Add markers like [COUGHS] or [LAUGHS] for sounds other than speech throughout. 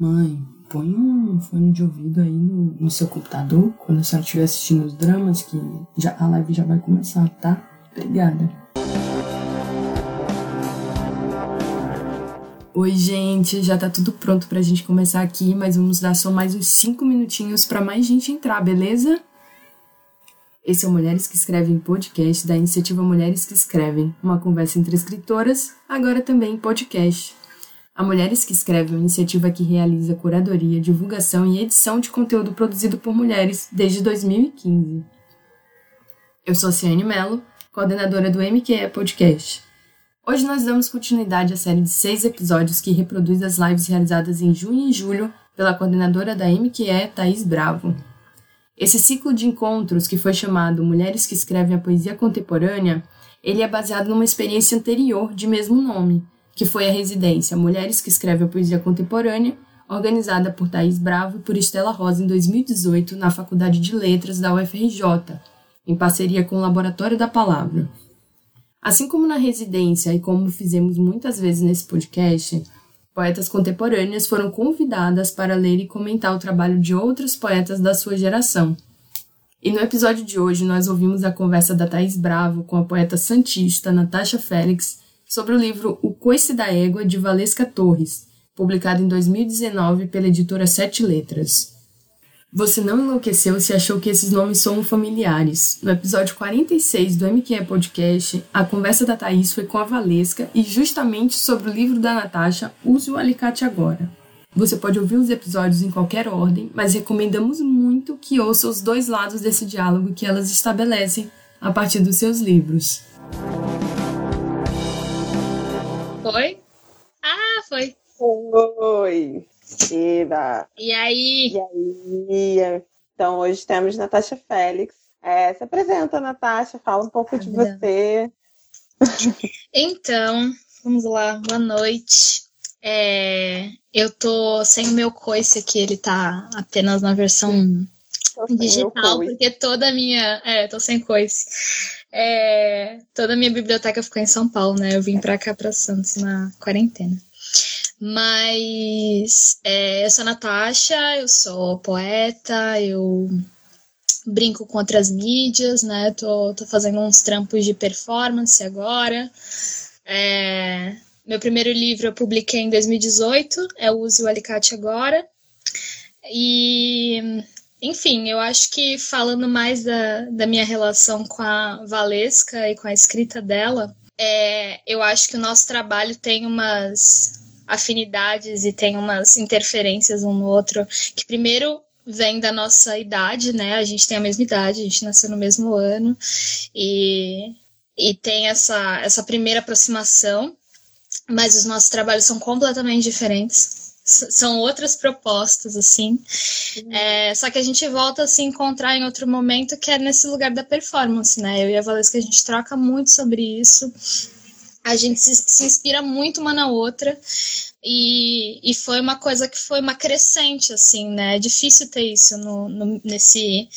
Mãe, põe um fone de ouvido aí no, no seu computador quando a senhora estiver assistindo os dramas, que já, a live já vai começar, tá? Obrigada. Oi, gente, já tá tudo pronto pra gente começar aqui, mas vamos dar só mais uns 5 minutinhos para mais gente entrar, beleza? Esse é o Mulheres que Escrevem podcast da iniciativa Mulheres que Escrevem, uma conversa entre escritoras, agora também podcast. A Mulheres que Escrevem é uma iniciativa que realiza curadoria, divulgação e edição de conteúdo produzido por mulheres desde 2015. Eu sou Ciane Mello, coordenadora do MQE Podcast. Hoje nós damos continuidade à série de seis episódios que reproduz as lives realizadas em junho e julho pela coordenadora da MQE, Thaís Bravo. Esse ciclo de encontros, que foi chamado Mulheres que Escrevem a Poesia Contemporânea, ele é baseado numa experiência anterior de mesmo nome, que foi a residência Mulheres que Escrevem a Poesia Contemporânea, organizada por Thaís Bravo e por Estela Rosa em 2018 na Faculdade de Letras da UFRJ, em parceria com o Laboratório da Palavra. Assim como na residência e como fizemos muitas vezes nesse podcast, poetas contemporâneas foram convidadas para ler e comentar o trabalho de outros poetas da sua geração. E no episódio de hoje nós ouvimos a conversa da Thaís Bravo com a poeta santista Natasha Félix sobre o livro O Coice da Égua, de Valesca Torres, publicado em 2019 pela editora Sete Letras. Você não enlouqueceu se achou que esses nomes são familiares. No episódio 46 do MQE Podcast, a conversa da Thaís foi com a Valesca e justamente sobre o livro da Natasha, Use o Alicate Agora. Você pode ouvir os episódios em qualquer ordem, mas recomendamos muito que ouça os dois lados desse diálogo que elas estabelecem a partir dos seus livros. Foi? Ah, foi. Oi. Eba. E aí? E aí? Então, hoje temos Natasha Félix. É, se apresenta, Natasha, fala um pouco de você. [LAUGHS] Então, vamos lá, boa noite. É, eu tô sem o meu coice aqui, ele tá apenas na versão digital, porque toda a minha. É, tô sem coice. É, toda a minha biblioteca ficou em São Paulo, né? Eu vim pra cá, pra Santos, na quarentena. Mas é, eu sou Natasha, eu sou poeta, eu brinco com outras mídias, né? Tô, tô fazendo uns trampos de performance agora. É, meu primeiro livro eu publiquei em 2018, é Use o Alicate Agora. E enfim, eu acho que falando mais da, da minha relação com a Valesca e com a escrita dela, é, eu acho que o nosso trabalho tem umas afinidades e tem umas interferências um no outro, que primeiro vem da nossa idade, né? A gente tem a mesma idade, a gente nasceu no mesmo ano, e, e tem essa, essa primeira aproximação, mas os nossos trabalhos são completamente diferentes são outras propostas, assim. Uhum. É, só que a gente volta a se encontrar em outro momento que é nesse lugar da performance, né? Eu e a Valesca, a gente troca muito sobre isso. A gente se, se inspira muito uma na outra. E, e foi uma coisa que foi uma crescente, assim, né? É difícil ter isso no, no nesse,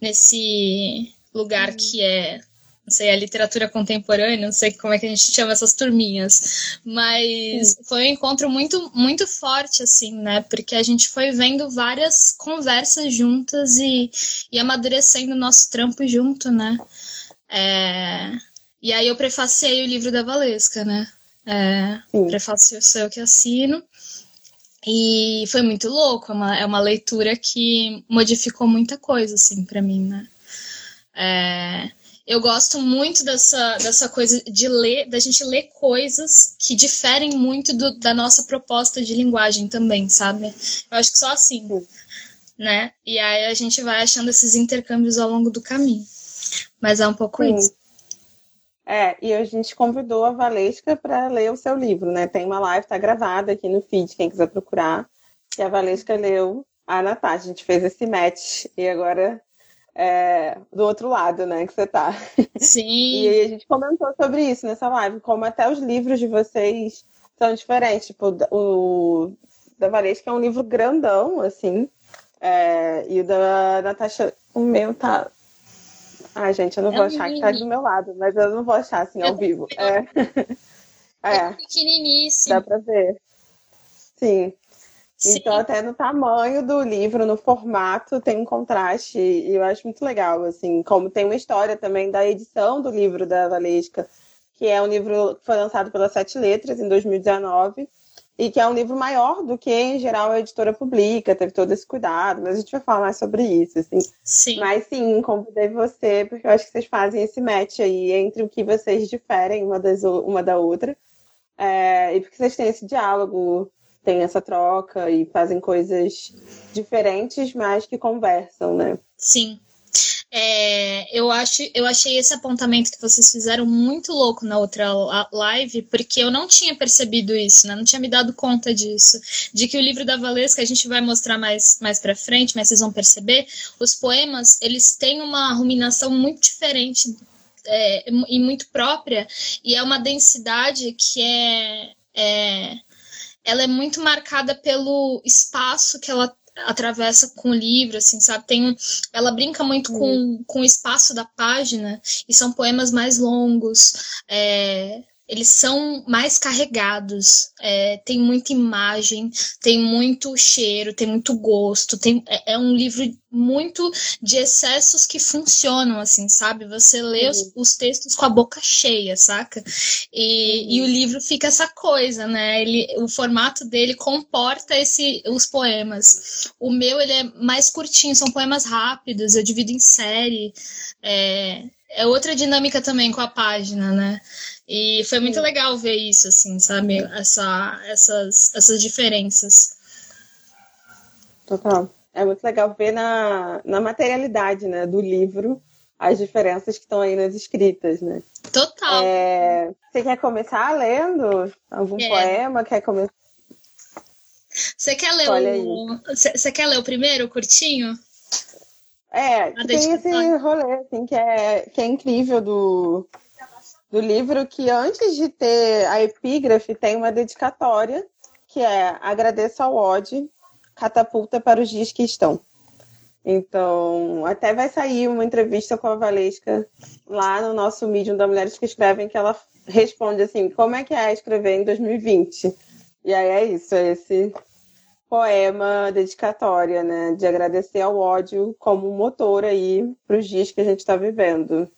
nesse lugar uhum. que é não sei, a literatura contemporânea, não sei como é que a gente chama essas turminhas, mas Sim. foi um encontro muito, muito forte, assim, né, porque a gente foi vendo várias conversas juntas e, e amadurecendo o nosso trampo junto, né, é... e aí eu prefacei o livro da Valesca, né, é... prefácio sou eu que assino, e foi muito louco, é uma, é uma leitura que modificou muita coisa, assim, para mim, né, é eu gosto muito dessa, dessa coisa de ler, da gente ler coisas que diferem muito do, da nossa proposta de linguagem também, sabe? Eu acho que só assim, né? E aí a gente vai achando esses intercâmbios ao longo do caminho. Mas é um pouco Sim. isso. É, e a gente convidou a Valesca para ler o seu livro, né? Tem uma live, tá gravada aqui no feed, quem quiser procurar. E a Valesca leu a Natasha. A gente fez esse match e agora é, do outro lado, né, que você tá. Sim. [LAUGHS] E a gente comentou sobre isso nessa live, como até os livros de vocês são diferentes. Tipo, o da Valesca é um livro grandão, assim, é, e o da Natasha, o meu tá. Ai, gente, eu não é vou achar que tá do meu lado, mas eu não vou achar assim ao vivo. É. [LAUGHS] é. é pequeniníssimo. Dá pra ver. Sim. Sim. Então, até no tamanho do livro, no formato, tem um contraste, e eu acho muito legal, assim, como tem uma história também da edição do livro da Valesca, que é um livro que foi lançado pela Sete Letras em 2019, e que é um livro maior do que, em geral, a editora publica, teve todo esse cuidado, mas a gente vai falar mais sobre isso, assim. Sim. Mas sim, convidei você, porque eu acho que vocês fazem esse match aí entre o que vocês diferem uma, das, uma da outra, é, e porque vocês têm esse diálogo tem essa troca e fazem coisas diferentes, mas que conversam, né? Sim. É, eu, acho, eu achei esse apontamento que vocês fizeram muito louco na outra live, porque eu não tinha percebido isso, né? Não tinha me dado conta disso. De que o livro da Valesca, a gente vai mostrar mais, mais pra frente, mas vocês vão perceber, os poemas, eles têm uma ruminação muito diferente é, e muito própria, e é uma densidade que é, é ela é muito marcada pelo espaço que ela atravessa com o livro, assim, sabe? Tem, ela brinca muito com, com o espaço da página e são poemas mais longos. É, eles são mais carregados, é, tem muita imagem, tem muito cheiro, tem muito gosto, tem, é, é um livro muito de excessos que funcionam, assim, sabe? Você lê uhum. os, os, textos com a boca cheia, saca? E, uhum. e o livro fica essa coisa, né? Ele, o formato dele comporta esse, os poemas. O meu, ele é mais curtinho, são poemas rápidos, eu divido em série. É, é outra dinâmica também com a página, né? E foi muito legal ver isso, assim, sabe? Essa, essas, essas diferenças. Total. É muito legal ver na, na materialidade né, do livro as diferenças que estão aí nas escritas, né? Total. É, você quer começar lendo algum é. poema? Quer começar? Você quer ler o. Você quer ler o primeiro, curtinho? É, tem esse rolê, assim, que é, que é incrível do, do livro que antes de ter a epígrafe tem uma dedicatória que é agradeço ao Odd, catapulta para os dias que estão. Então, até vai sair uma entrevista com a Valesca lá no nosso Medium da Mulheres que Escrevem, que ela responde assim, como é que é escrever em 2020? E aí é isso, é esse poema dedicatória, né, de agradecer ao ódio como motor aí para os dias que a gente está vivendo.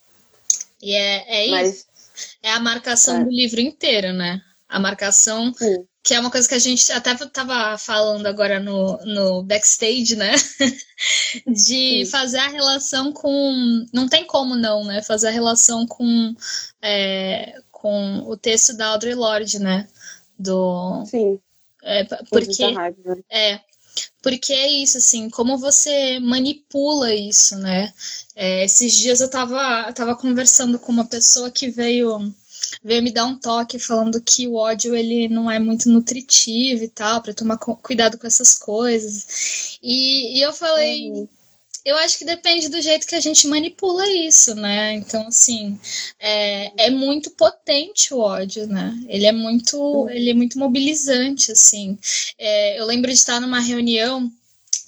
E é, é isso. Mas, é a marcação é. do livro inteiro, né? A marcação, Sim. que é uma coisa que a gente até estava falando agora no, no backstage, né? [LAUGHS] De Sim. fazer a relação com. Não tem como não, né? Fazer a relação com, é, com o texto da Audre Lorde, né? Do. Sim. É, porque. Né? É, porque é isso, assim, como você manipula isso, né? É, esses dias eu tava, tava conversando com uma pessoa que veio veio me dar um toque falando que o ódio ele não é muito nutritivo e tal, para tomar cuidado com essas coisas. E, e eu falei, uhum eu acho que depende do jeito que a gente manipula isso, né? Então, assim, é, é muito potente o ódio, né? Ele é muito, ele é muito mobilizante, assim. É, eu lembro de estar numa reunião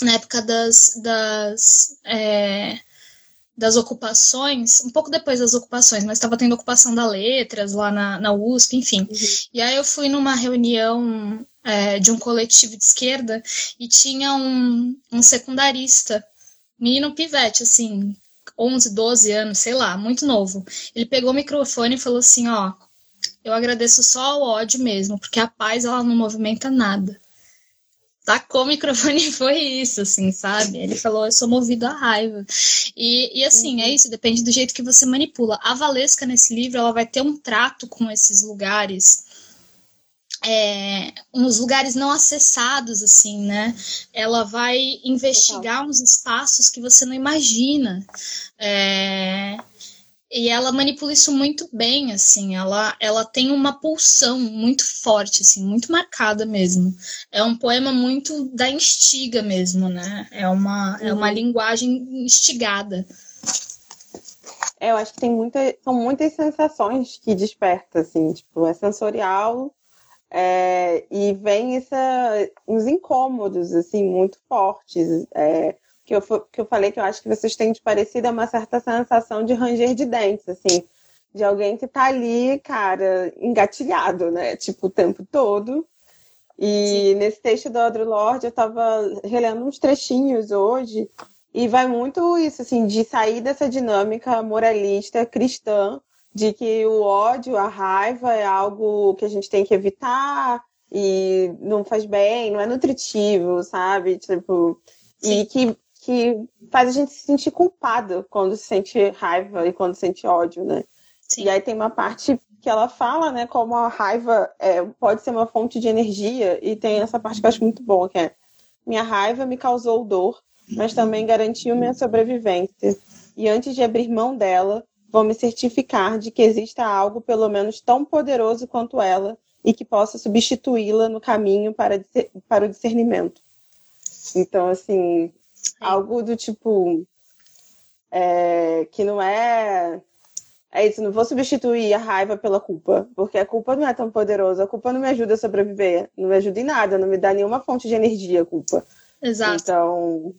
na época das, das é, das ocupações, um pouco depois das ocupações, mas estava tendo ocupação da letras lá na, na USP, enfim. Uhum. E aí eu fui numa reunião é, de um coletivo de esquerda e tinha um, um secundarista menino pivete, assim, 11, 12 anos, sei lá, muito novo. Ele pegou o microfone e falou assim: Ó, eu agradeço só o ódio mesmo, porque a paz ela não movimenta nada. Tacou o microfone e foi isso, assim, sabe? Ele falou: Eu sou movido à raiva. E, e assim, é isso, depende do jeito que você manipula. A Valesca, nesse livro, ela vai ter um trato com esses lugares é, uns lugares não acessados, assim, né? Ela vai investigar uns espaços que você não imagina. É, e ela manipula isso muito bem, assim. Ela, ela tem uma pulsão muito forte, assim, muito marcada mesmo. É um poema muito da instiga mesmo, né? É uma, uhum. é uma uhum. linguagem instigada. É, eu acho que tem muita, são muitas sensações que desperta, assim, tipo, é sensorial, é, e vem essa, uns incômodos, assim, muito fortes. É, que, eu, que eu falei que eu acho que vocês têm de parecido é uma certa sensação de ranger de dentes, assim. De alguém que tá ali, cara, engatilhado, né? Tipo, o tempo todo. E Sim. nesse texto do Audre Lorde, eu estava relendo uns trechinhos hoje, e vai muito isso, assim, de sair dessa dinâmica moralista cristã, de que o ódio, a raiva é algo que a gente tem que evitar e não faz bem, não é nutritivo, sabe? Tipo, Sim. e que, que faz a gente se sentir culpado quando se sente raiva e quando sente ódio, né? Sim. E aí tem uma parte que ela fala, né, como a raiva é, pode ser uma fonte de energia, e tem essa parte que eu acho muito boa, que é minha raiva me causou dor, mas também garantiu minha sobrevivência. E antes de abrir mão dela, vou me certificar de que exista algo pelo menos tão poderoso quanto ela e que possa substituí-la no caminho para, para o discernimento. Então, assim, algo do tipo. É, que não é. É isso, não vou substituir a raiva pela culpa, porque a culpa não é tão poderosa, a culpa não me ajuda a sobreviver, não me ajuda em nada, não me dá nenhuma fonte de energia a culpa. Exato. Então,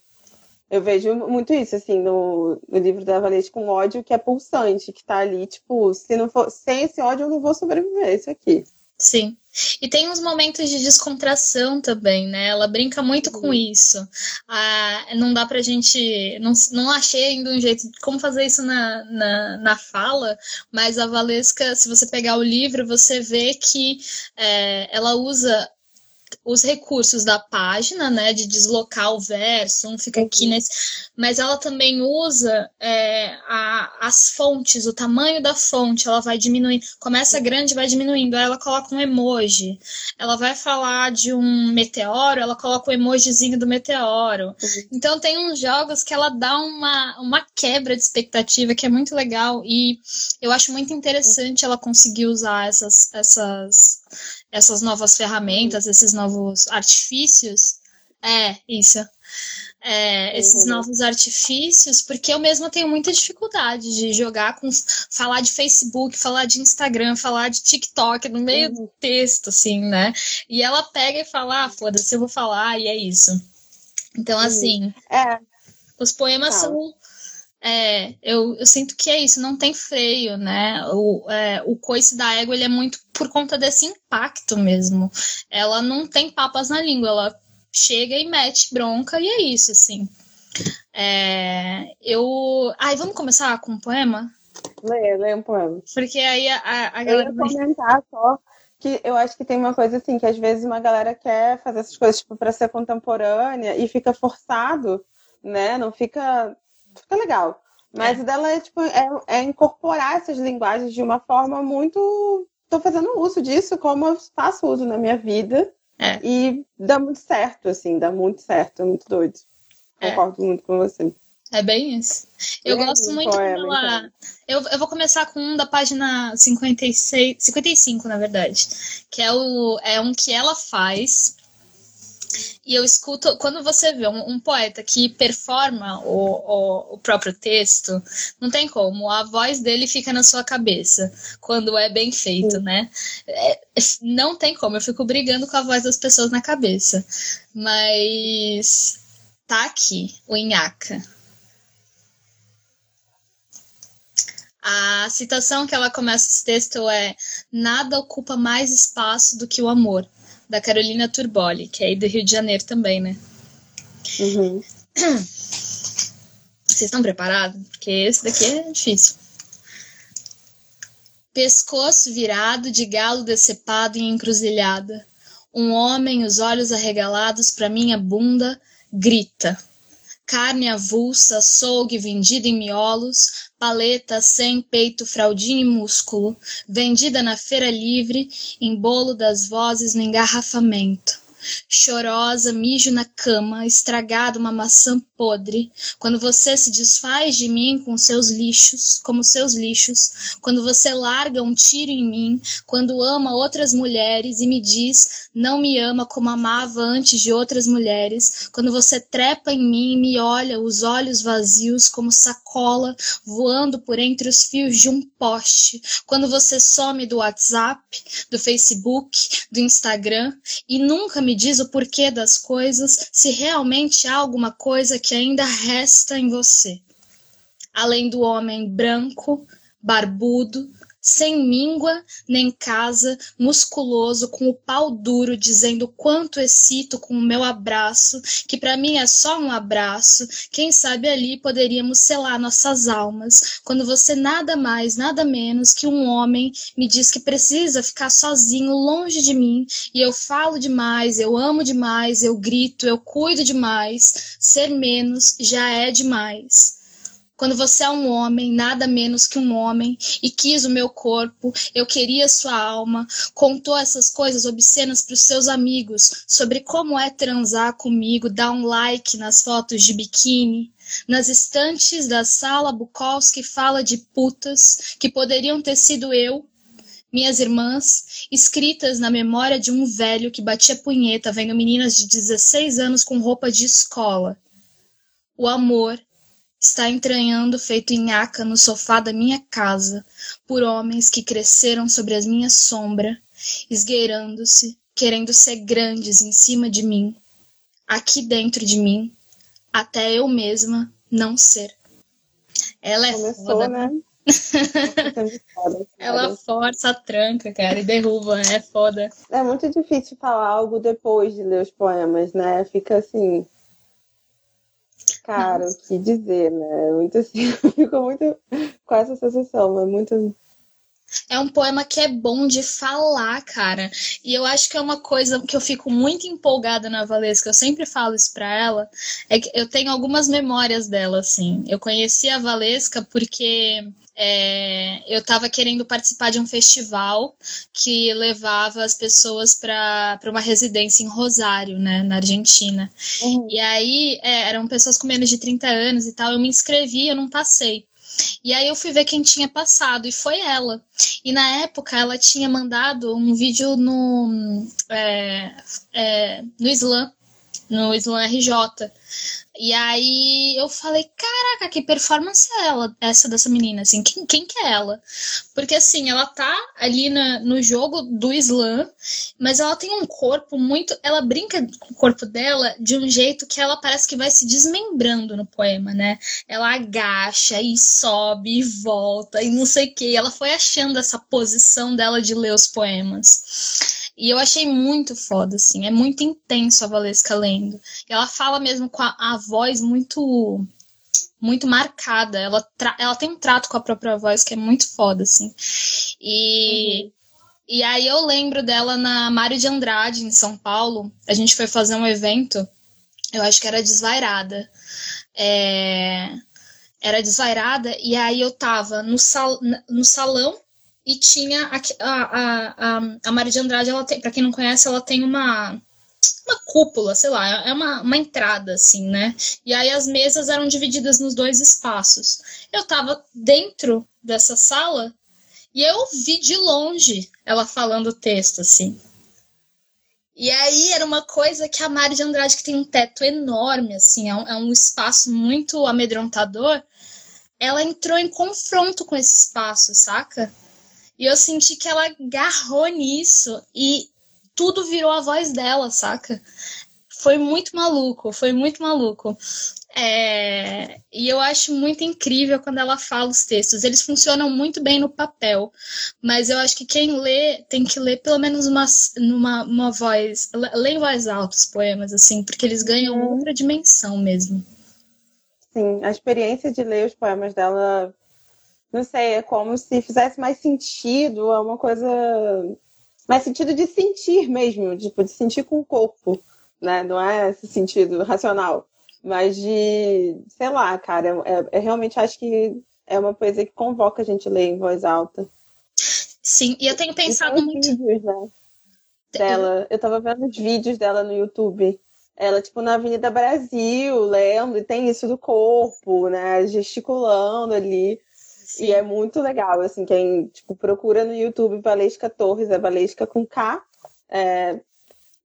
eu vejo muito isso, assim, no, no livro da Valete com ódio, que é pulsante, que tá ali, tipo, se não for, sem esse ódio eu não vou sobreviver, isso aqui. Sim. E tem uns momentos de descontração também, né? Ela brinca muito com isso. Ah, não dá pra gente. Não, não achei ainda um jeito de como fazer isso na, na, na fala, mas a Valesca, se você pegar o livro, você vê que é, ela usa os recursos da página, né, de deslocar o verso, um fica aqui uhum. nesse, mas ela também usa é, a, as fontes, o tamanho da fonte, ela vai diminuindo, começa grande, vai diminuindo, aí ela coloca um emoji, ela vai falar de um meteoro, ela coloca o emojizinho do meteoro, uhum. então tem uns jogos que ela dá uma, uma quebra de expectativa que é muito legal e eu acho muito interessante ela conseguir usar essas, essas essas novas ferramentas, esses novos artifícios. É, isso. É, esses uhum. novos artifícios, porque eu mesma tenho muita dificuldade de jogar com falar de Facebook, falar de Instagram, falar de TikTok no meio uhum. do texto, assim, né? E ela pega e fala, ah, foda-se, eu vou falar, e é isso. Então, uhum. assim, é. os poemas tá. são é, eu, eu sinto que é isso, não tem freio, né? O, é, o coice da égua ele é muito por conta desse impacto mesmo. Ela não tem papas na língua, ela chega e mete bronca e é isso, assim. É, eu. Ai, vamos começar com um poema? Lê, lê um poema. Porque aí a, a, a galera. Eu ia comentar só que eu acho que tem uma coisa assim, que às vezes uma galera quer fazer essas coisas tipo, para ser contemporânea e fica forçado, né? Não fica fica legal. Mas é. o dela é, tipo, é, é, incorporar essas linguagens de uma forma muito. Estou fazendo uso disso como eu faço uso na minha vida. É. E dá muito certo, assim, dá muito certo, é muito doido. É. Concordo muito com você. É bem isso. Eu é gosto muito poema, ela... Então. eu, eu vou começar com um da página 56, 55, na verdade. Que é, o, é um que ela faz e eu escuto, quando você vê um, um poeta que performa o, o, o, próprio texto, não tem como, a voz dele fica na sua cabeça, quando é bem feito, né? É, não tem como, eu fico brigando com a voz das pessoas na cabeça. Mas tá aqui, o Inhaca. A citação que ela começa esse texto é: Nada ocupa mais espaço do que o amor da Carolina Turboli, que é aí do Rio de Janeiro também, né? Uhum. Vocês estão preparados? Porque esse daqui é difícil. Pescoço virado de galo decepado em encruzilhada. Um homem, os olhos arregalados para minha bunda, grita. Carne avulsa, açougue vendido em miolos, paleta sem peito, fraldinha e músculo, vendida na feira livre, em bolo das vozes no engarrafamento. Chorosa, mijo na cama, estragada uma maçã podre, quando você se desfaz de mim com seus lixos, como seus lixos, quando você larga um tiro em mim, quando ama outras mulheres e me diz não me ama como amava antes de outras mulheres, quando você trepa em mim e me olha os olhos vazios como sacola voando por entre os fios de um poste, quando você some do WhatsApp, do Facebook, do Instagram e nunca me diz o porquê das coisas, se realmente há alguma coisa que ainda resta em você. Além do homem branco, barbudo, sem míngua nem casa, musculoso, com o pau duro, dizendo quanto excito com o meu abraço, que para mim é só um abraço. Quem sabe ali poderíamos selar nossas almas, quando você nada mais, nada menos que um homem me diz que precisa ficar sozinho, longe de mim, e eu falo demais, eu amo demais, eu grito, eu cuido demais, ser menos já é demais. Quando você é um homem, nada menos que um homem, e quis o meu corpo, eu queria sua alma, contou essas coisas obscenas para os seus amigos sobre como é transar comigo, dar um like nas fotos de biquíni. Nas estantes da sala, Bukowski fala de putas que poderiam ter sido eu, minhas irmãs, escritas na memória de um velho que batia punheta vendo meninas de 16 anos com roupa de escola. O amor está entranhando feito nhaca no sofá da minha casa, por homens que cresceram sobre as minhas sombras, esgueirando-se, querendo ser grandes em cima de mim, aqui dentro de mim, até eu mesma não ser. Ela é Começou, foda. né? [LAUGHS] Ela força a tranca, cara, e derruba, é foda. É muito difícil falar algo depois de ler os poemas, né? Fica assim, Cara, o que dizer, né? Muito assim, [LAUGHS] ficou muito com essa sensação, é muito. É um poema que é bom de falar, cara. E eu acho que é uma coisa que eu fico muito empolgada na Valesca. Eu sempre falo isso pra ela. É que eu tenho algumas memórias dela, assim. Eu conheci a Valesca porque é, eu estava querendo participar de um festival que levava as pessoas para uma residência em Rosário, né, na Argentina. Uhum. E aí é, eram pessoas com menos de 30 anos e tal. Eu me inscrevi, eu não passei. E aí eu fui ver quem tinha passado, e foi ela. E na época ela tinha mandado um vídeo no, é, é, no Slam, no Slam RJ. E aí eu falei, caraca, que performance é ela, essa dessa menina, assim, quem, quem que é ela? Porque assim, ela tá ali na, no jogo do slam, mas ela tem um corpo muito. Ela brinca com o corpo dela de um jeito que ela parece que vai se desmembrando no poema, né? Ela agacha e sobe e volta e não sei o que. Ela foi achando essa posição dela de ler os poemas. E eu achei muito foda, assim. É muito intenso a Valesca lendo. E ela fala mesmo com a, a voz muito muito marcada. Ela, ela tem um trato com a própria voz que é muito foda, assim. E, uhum. e aí eu lembro dela na Mário de Andrade, em São Paulo. A gente foi fazer um evento, eu acho que era Desvairada. É, era Desvairada, e aí eu tava no, sal, no salão e tinha a, a, a, a Maria de Andrade, ela tem, pra quem não conhece, ela tem uma, uma cúpula, sei lá, é uma, uma entrada, assim, né? E aí as mesas eram divididas nos dois espaços. Eu tava dentro dessa sala e eu vi de longe ela falando o texto, assim. E aí era uma coisa que a Mari de Andrade, que tem um teto enorme, assim, é um, é um espaço muito amedrontador, ela entrou em confronto com esse espaço, saca? E eu senti que ela agarrou nisso e tudo virou a voz dela, saca? Foi muito maluco, foi muito maluco. É... E eu acho muito incrível quando ela fala os textos. Eles funcionam muito bem no papel, mas eu acho que quem lê tem que ler pelo menos uma, numa uma voz. Lê em voz alta os poemas, assim, porque eles ganham uhum. outra dimensão mesmo. Sim, a experiência de ler os poemas dela não sei, é como se fizesse mais sentido, é uma coisa. Mais sentido de sentir mesmo, tipo, de sentir com o corpo, né? Não é esse sentido racional, mas de, sei lá, cara, é, é realmente acho que é uma poesia que convoca a gente a ler em voz alta. Sim, e eu tenho pensado muito. Vídeos, né, dela, eu tava vendo os vídeos dela no YouTube. Ela, tipo, na Avenida Brasil, lendo, e tem isso do corpo, né? Gesticulando ali. E é muito legal, assim, quem tipo, procura no YouTube Valesca Torres, é Valesca com K. É,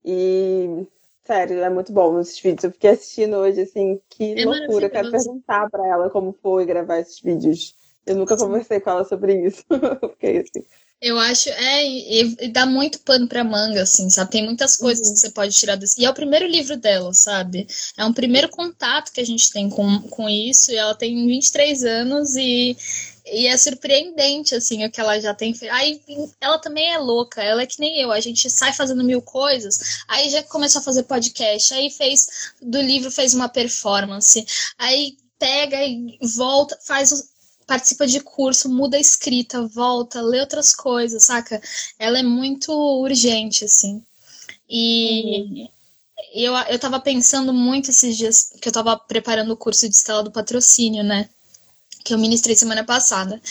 e, sério, é muito bom esses vídeos. Eu fiquei assistindo hoje, assim, que é loucura. Quero perguntar pra ela como foi gravar esses vídeos. Eu nunca conversei com ela sobre isso. [LAUGHS] fiquei assim. Eu acho, é, e, e, dá muito pano pra manga, assim, sabe? Tem muitas coisas uhum. que você pode tirar desse. E é o primeiro livro dela, sabe? É um primeiro contato que a gente tem com, com isso, e ela tem 23 anos e E é surpreendente, assim, o que ela já tem feito. Aí ela também é louca, ela é que nem eu. A gente sai fazendo mil coisas, aí já começou a fazer podcast, aí fez do livro, fez uma performance, aí pega e volta, faz participa de curso, muda a escrita, volta, lê outras coisas, saca? Ela é muito urgente, assim. E uhum. eu, eu tava pensando muito esses dias que eu tava preparando o curso de Estela do Patrocínio, né? Que eu ministrei semana passada.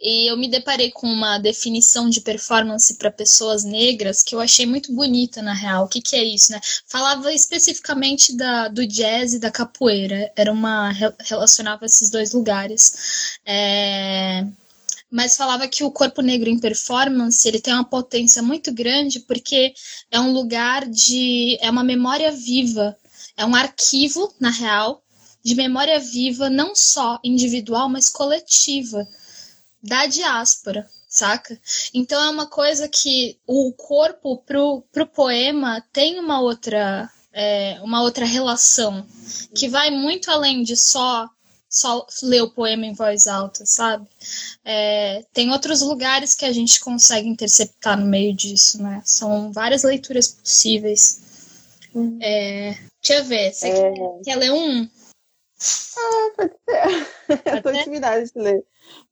E eu me deparei com uma definição de performance para pessoas negras que eu achei muito bonita, na real. O que, que é isso, né? Falava especificamente da, do jazz e da capoeira. Era uma. relacionava esses dois lugares. É mas falava que o corpo negro em performance ele tem uma potência muito grande porque é um lugar de é uma memória viva é um arquivo na real de memória viva, não só individual, mas coletiva, da diáspora, saca? Então é uma coisa que o corpo pro, pro poema tem uma outra, é, uma outra relação, que vai muito além de só só ler o poema em voz alta, sabe? É, tem outros lugares que a gente consegue interceptar no meio disso, né? São várias leituras possíveis. Uhum. É, deixa eu ver, você é... quer, quer ler um? Ah, pode ser. Pode [LAUGHS] eu tô intimidada de ler.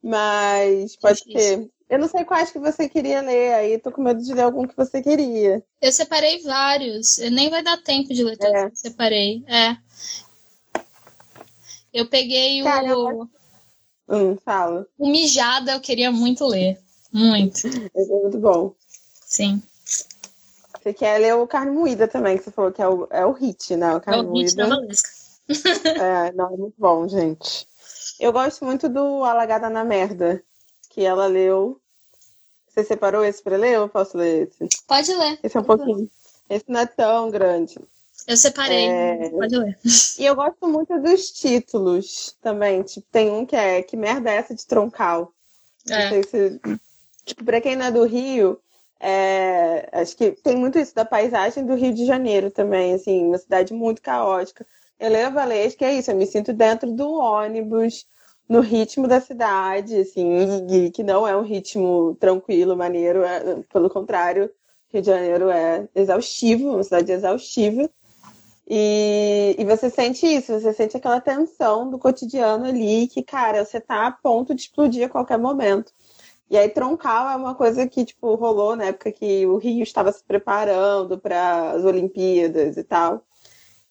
Mas pode ser. Eu não sei quais que você queria ler, aí tô com medo de ler algum que você queria. Eu separei vários. Nem vai dar tempo de ler todos é. que eu separei. É. Eu peguei Cara, o. Hum, fala. O Mijada eu queria muito ler. Muito. Esse é muito bom. Sim. Você quer ler o Carne Moída também, que você falou que é o, é o hit, né? O Carne é o hit da Valesca é, não, é muito bom, gente. Eu gosto muito do Alagada na Merda, que ela leu. Você separou esse pra ler ou eu posso ler esse? Pode ler. Esse é um pouquinho. Esse não é tão grande. Eu separei, é... pode ler. E eu gosto muito dos títulos também. Tipo, tem um que é Que merda é essa de troncal? É. Não sei se. Tipo, pra quem não é do Rio, é... acho que tem muito isso da paisagem do Rio de Janeiro também, assim, uma cidade muito caótica. Helena Valês, que é isso, eu me sinto dentro do ônibus, no ritmo da cidade, assim, que não é um ritmo tranquilo, maneiro, é, pelo contrário, Rio de Janeiro é exaustivo, uma cidade exaustiva. E, e você sente isso, você sente aquela tensão do cotidiano ali, que, cara, você tá a ponto de explodir a qualquer momento. E aí, Troncal é uma coisa que, tipo, rolou na época que o Rio estava se preparando para as Olimpíadas e tal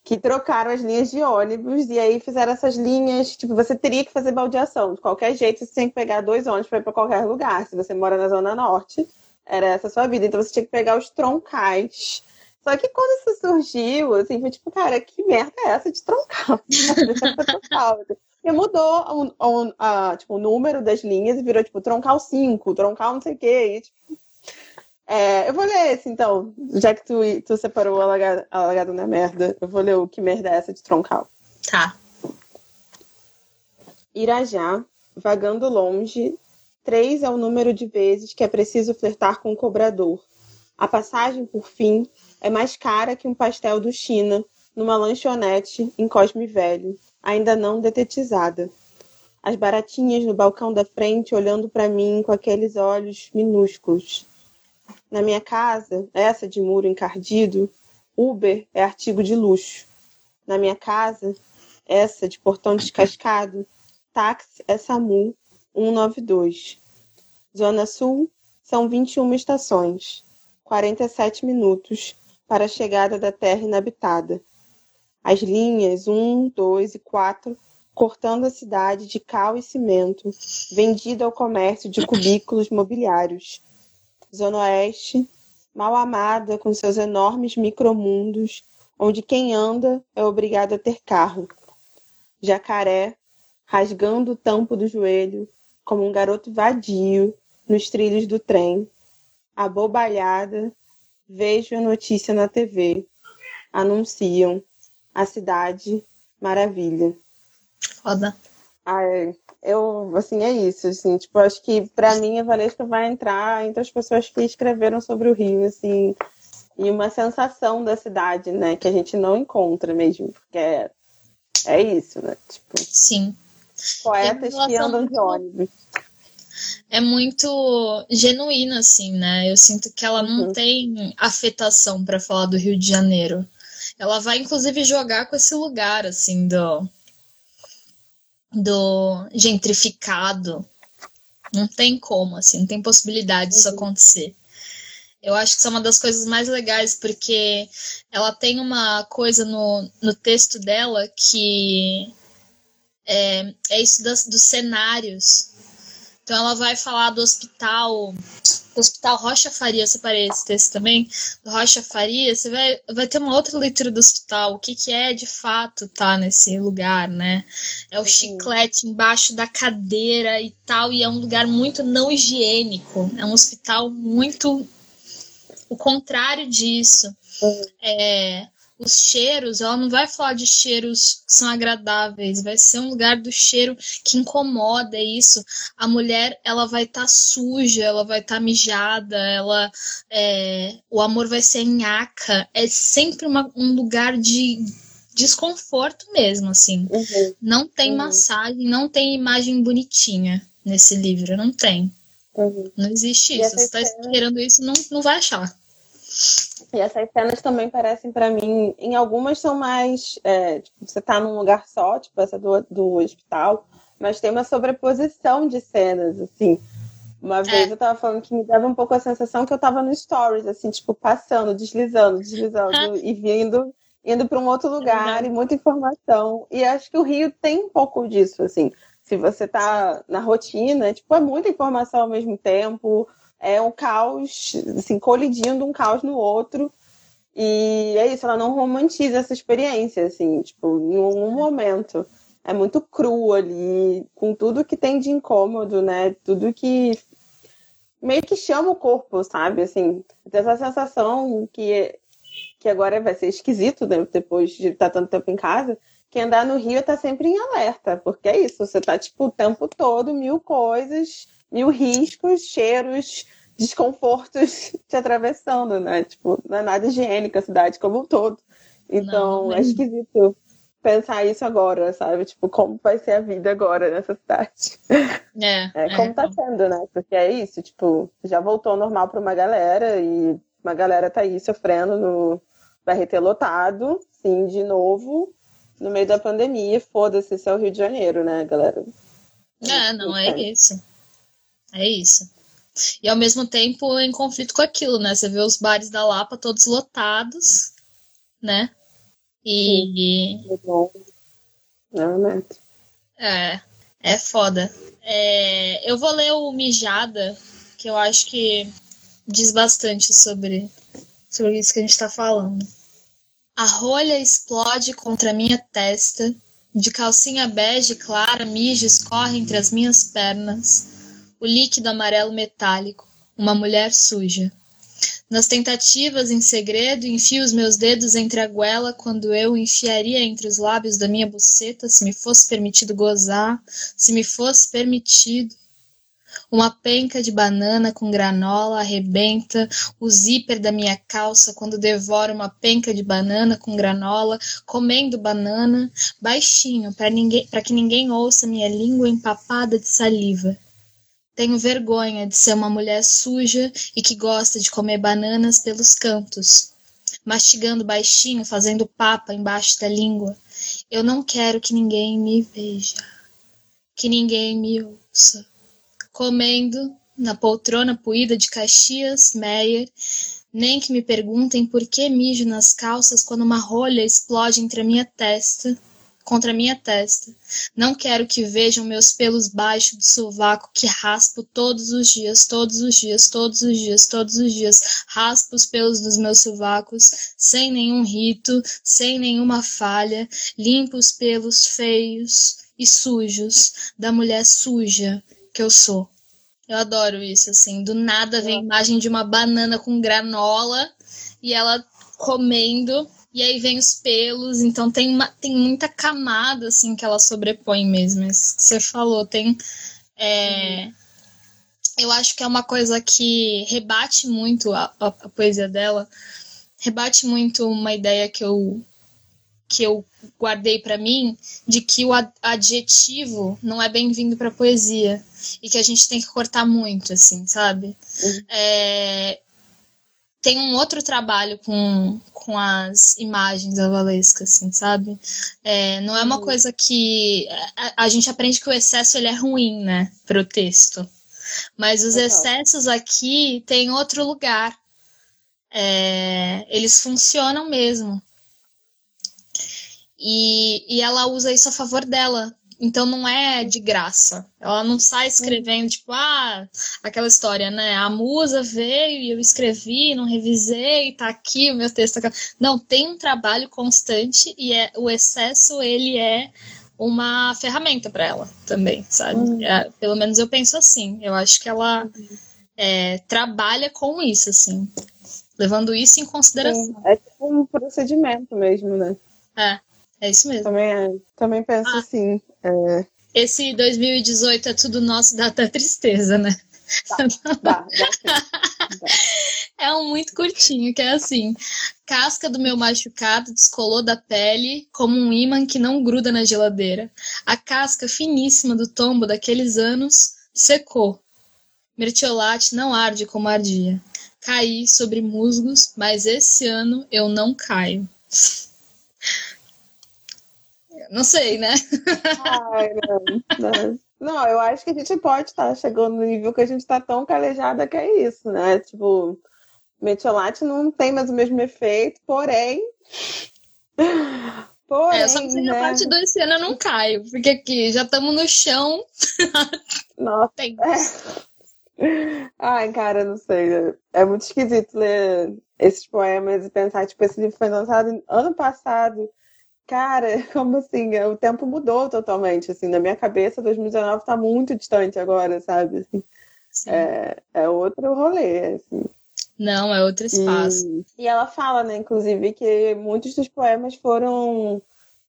que trocaram as linhas de ônibus e aí fizeram essas linhas, tipo, você teria que fazer baldeação. De qualquer jeito, você tem que pegar dois ônibus para ir para qualquer lugar. Se você mora na Zona Norte, era essa a sua vida. Então você tinha que pegar os troncais. Só que quando isso surgiu, assim, foi tipo, cara, que merda é essa de troncal? [LAUGHS] e mudou o, o, a, tipo, o número das linhas e virou, tipo, troncal 5, troncal não sei o quê. E, tipo, é, eu vou ler esse, então. Já que tu, tu separou a alagado, alagado na merda, eu vou ler o que merda é essa de troncal. Tá. Irajá, vagando longe, três é o número de vezes que é preciso flertar com o cobrador. A passagem, por fim, é mais cara que um pastel do China numa lanchonete em Cosme Velho, ainda não detetizada. As baratinhas no balcão da frente olhando para mim com aqueles olhos minúsculos na minha casa, essa de muro encardido, Uber é artigo de luxo. Na minha casa, essa de portão descascado, táxi é SAMU 192. Zona Sul, são 21 estações, 47 minutos para a chegada da terra inabitada. As linhas 1, 2 e 4 cortando a cidade de cal e cimento, vendida ao comércio de cubículos mobiliários Zona Oeste, mal amada com seus enormes micromundos, onde quem anda é obrigado a ter carro. Jacaré, rasgando o tampo do joelho, como um garoto vadio nos trilhos do trem. Abobalhada, vejo a notícia na TV. Anunciam a cidade maravilha. Foda. Ai, eu, assim, é isso, assim, tipo, acho que para mim a Valesca vai entrar entre as pessoas que escreveram sobre o Rio, assim, e uma sensação da cidade, né, que a gente não encontra mesmo, porque é, é isso, né, tipo... Sim. Poetas que andam de ônibus. é muito genuína, assim, né? Eu sinto que ela não uhum. tem afetação para falar do Rio de Janeiro. Ela vai, inclusive, jogar com esse lugar, assim, do, do gentrificado. Não tem como, assim, não tem possibilidade disso uhum. acontecer. Eu acho que isso é uma das coisas mais legais, porque ela tem uma coisa no, no texto dela que é, é isso das, dos cenários. Então ela vai falar do hospital, do Hospital Rocha Faria, eu separei esse texto também, do Rocha Faria, você vai, vai ter uma outra leitura do hospital, o que, que é de fato tá nesse lugar, né? É o chiclete embaixo da cadeira e tal, e é um lugar muito não higiênico, é um hospital muito o contrário disso. Uhum. É, os cheiros, ela não vai falar de cheiros que são agradáveis, vai ser um lugar do cheiro que incomoda é isso. A mulher, ela vai estar tá suja, ela vai estar tá mijada, ela é, o amor vai ser nhaca. É sempre uma, um lugar de desconforto mesmo, assim. Uhum. Não tem uhum. massagem, não tem imagem bonitinha nesse livro, não tem. Uhum. Não existe isso. Você está esperando isso, não, não vai achar. E essas cenas também parecem para mim, em algumas são mais. É, tipo, você tá num lugar só, tipo essa do, do hospital, mas tem uma sobreposição de cenas, assim. Uma é. vez eu tava falando que me dava um pouco a sensação que eu tava no stories, assim, tipo, passando, deslizando, deslizando e vindo, indo para um outro lugar uhum. e muita informação. E acho que o Rio tem um pouco disso, assim. Se você tá na rotina, tipo, é muita informação ao mesmo tempo é um caos, assim, colidindo um caos no outro. E é isso, ela não romantiza essa experiência, assim, tipo, em um momento. É muito cru ali, com tudo que tem de incômodo, né? Tudo que meio que chama o corpo, sabe? Assim, tem essa sensação que, que agora vai ser esquisito, né? Depois de estar tanto tempo em casa, que andar no Rio tá sempre em alerta, porque é isso, você tá, tipo, o tempo todo, mil coisas, mil riscos, cheiros, desconfortos [LAUGHS] te atravessando, né? Tipo, não é nada higiênico a cidade como um todo. Então, não, é esquisito pensar isso agora, sabe? Tipo, como vai ser a vida agora nessa cidade. É, [LAUGHS] é como é, tá sendo, né? Porque é isso, tipo, já voltou normal para uma galera e uma galera tá aí sofrendo no BRT lotado, sim, de novo, no meio da pandemia. Foda-se, esse é o Rio de Janeiro, né, galera? É, não, é isso. É isso. E ao mesmo tempo em conflito com aquilo, né? Você vê os bares da Lapa todos lotados, né? E. Realmente. É, é foda. É, eu vou ler o Mijada, que eu acho que diz bastante sobre, sobre isso que a gente tá falando. A rolha explode contra a minha testa, de calcinha bege clara, mijo escorre entre as minhas pernas o líquido amarelo metálico, uma mulher suja. Nas tentativas em segredo, enfio os meus dedos entre a goela quando eu enfiaria entre os lábios da minha buceta, se me fosse permitido gozar, se me fosse permitido. Uma penca de banana com granola arrebenta o zíper da minha calça quando devoro uma penca de banana com granola, comendo banana, baixinho, para que ninguém ouça minha língua empapada de saliva. Tenho vergonha de ser uma mulher suja e que gosta de comer bananas pelos cantos, mastigando baixinho, fazendo papa embaixo da língua. Eu não quero que ninguém me veja, que ninguém me ouça. Comendo na poltrona poída de Caxias Meyer, nem que me perguntem por que mijo nas calças quando uma rolha explode entre a minha testa contra minha testa. Não quero que vejam meus pelos baixos do sovaco que raspo todos os dias, todos os dias, todos os dias, todos os dias. Raspo os pelos dos meus sovacos sem nenhum rito, sem nenhuma falha. Limpo os pelos feios e sujos da mulher suja que eu sou. Eu adoro isso, assim. Do nada vem a imagem de uma banana com granola e ela comendo e aí vem os pelos, então tem, uma, tem muita camada, assim, que ela sobrepõe mesmo. Isso que você falou, tem. É, uhum. Eu acho que é uma coisa que rebate muito a, a, a, poesia dela, rebate muito uma ideia que eu que eu guardei para mim de que o adjetivo não é bem-vindo para poesia e que a gente tem que cortar muito, assim, sabe? Uhum. É, tem um outro trabalho com, com as imagens avalescas, assim, sabe? É, não é uma uhum. coisa que a, a, gente aprende que o excesso ele é ruim, né, para o texto. Mas os excessos aqui têm outro lugar. É, eles funcionam mesmo. E, e ela usa isso a favor dela. Então não é de graça. Ela não sai escrevendo, tipo, ah, aquela história, né? A musa veio e eu escrevi, não revisei, tá aqui o meu texto. Tá não, tem um trabalho constante e é, o excesso, ele é uma ferramenta para ela também, sabe? Uhum. É, pelo menos eu penso assim. Eu acho que ela é, trabalha com isso, assim, levando isso em consideração. É, é tipo um procedimento mesmo, né? É, é isso mesmo. Também, é, também penso ah, assim. É... Esse 2018 é tudo nosso, dá até tristeza, né? É um muito curtinho, que é assim: casca do meu machucado descolou da pele como um imã que não gruda na geladeira. A casca finíssima do tombo daqueles anos secou. Mertiolate não arde como ardia. Caí sobre musgos, mas esse ano eu não caio. Não sei, né? Ai, não, não. não, eu acho que a gente pode estar chegando no nível que a gente está tão calejada que é isso, né? Tipo, metiolate não tem mais o mesmo efeito, porém. Porém, é, só que né? a parte do esse ano eu não caio, porque aqui já estamos no chão. Nossa. Tem. É. Ai, cara, não sei. É muito esquisito ler esses poemas e pensar, tipo, esse livro foi lançado ano passado. Cara, [LAUGHS] como assim? O tempo mudou totalmente, assim, na minha cabeça 2019 está muito distante agora, sabe? Assim, é, é outro rolê, assim. Não, é outro espaço. E, e ela fala, né, inclusive, que muitos dos poemas foram.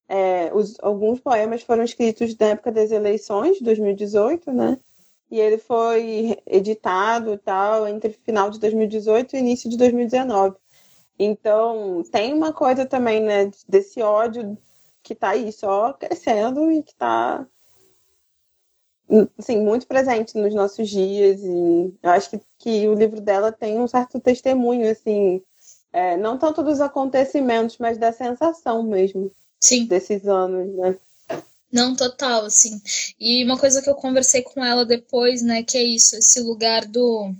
É, os, alguns poemas foram escritos na época das eleições, 2018, né? E ele foi editado tal entre final de 2018 e início de 2019. Então, tem uma coisa também, né, desse ódio que tá aí só crescendo e que tá assim, muito presente nos nossos dias. E eu acho que, que o livro dela tem um certo testemunho, assim, é, não tanto dos acontecimentos, mas da sensação mesmo Sim. desses anos, né? Não, total, assim. E uma coisa que eu conversei com ela depois, né, que é isso, esse lugar do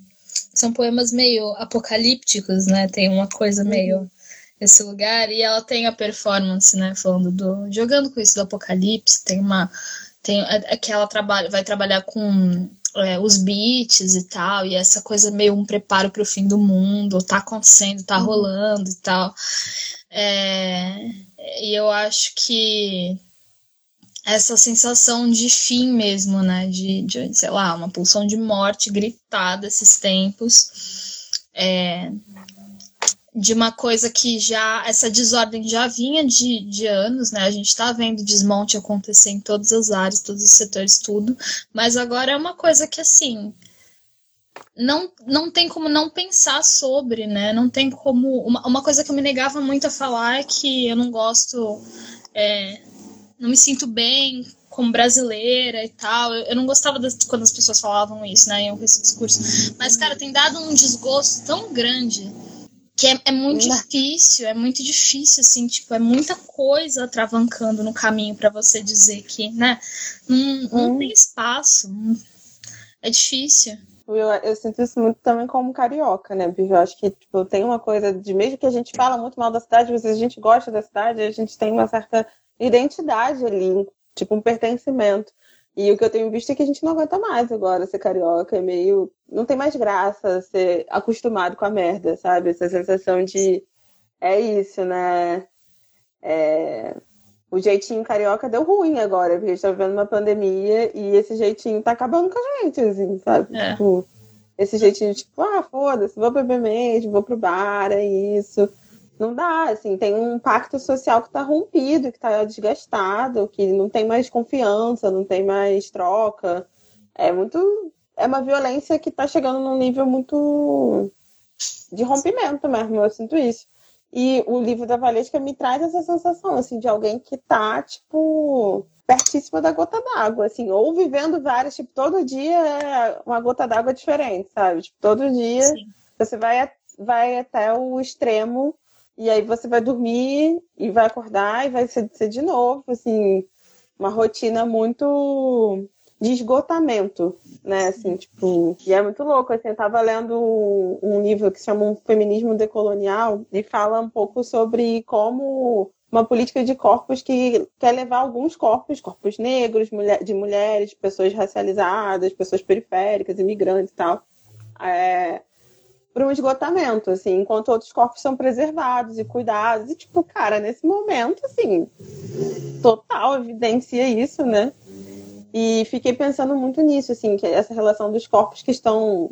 são poemas meio apocalípticos, né? Tem uma coisa uhum. meio esse lugar e ela tem a performance, né? Falando do jogando com isso do apocalipse, tem uma tem é, é que ela trabalha vai trabalhar com é, os beats e tal e essa coisa meio um preparo para o fim do mundo, tá acontecendo, tá uhum. rolando e tal. É, e eu acho que essa sensação de fim mesmo, né? De, de sei lá, uma pulsão de morte gritada esses tempos. É, de uma coisa que já, essa desordem já vinha de, de anos, né? A gente está vendo desmonte acontecer em todas as áreas, todos os setores, tudo. Mas agora é uma coisa que, assim, não, não tem como não pensar sobre, né? Não tem como. Uma, uma coisa que eu me negava muito a falar é que eu não gosto. É, não me sinto bem como brasileira e tal. Eu, eu não gostava das, quando as pessoas falavam isso, né? Eu esse discurso. Mas, cara, tem dado um desgosto tão grande que é, é muito difícil, é muito difícil, assim, tipo, é muita coisa atravancando no caminho para você dizer que, né? Não, não hum. tem espaço. É difícil. Eu, eu, sinto isso muito também como carioca, né? Porque eu acho que tipo, tem uma coisa de mesmo que a gente fala muito mal da cidade, mas a gente gosta da cidade, a gente tem uma certa identidade ali, tipo um pertencimento. E o que eu tenho visto é que a gente não aguenta mais agora ser carioca, é meio. Não tem mais graça ser acostumado com a merda, sabe? Essa sensação de. É isso, né? É... O jeitinho carioca deu ruim agora, porque a gente tá vivendo uma pandemia e esse jeitinho tá acabando com a gente, assim, sabe? É. Tipo, esse jeitinho, tipo, ah, foda-se, vou beber mesmo, vou pro bar, é isso não dá, assim, tem um pacto social que está rompido, que está desgastado, que não tem mais confiança, não tem mais troca. É muito. É uma violência que está chegando num nível muito de rompimento mesmo, eu sinto isso. E o livro da Valesca me traz essa sensação, assim, de alguém que tá, tipo, pertíssima da gota d'água, assim, ou vivendo várias, tipo, todo dia é uma gota d'água diferente, sabe? Tipo, todo dia Sim. você vai, vai até o extremo e aí você vai dormir e vai acordar e vai ser, ser de novo, assim, uma rotina muito de esgotamento, né? Assim, tipo, e é muito louco. Assim, eu tava lendo um livro que se chama um Feminismo Decolonial e fala um pouco sobre como uma política de corpos que quer levar alguns corpos, corpos negros, mulher, de mulheres, pessoas racializadas, pessoas periféricas, imigrantes e tal, é, para um esgotamento, assim, enquanto outros corpos são preservados e cuidados. E, tipo, cara, nesse momento, assim, total evidencia isso, né? E fiquei pensando muito nisso, assim, que essa relação dos corpos que estão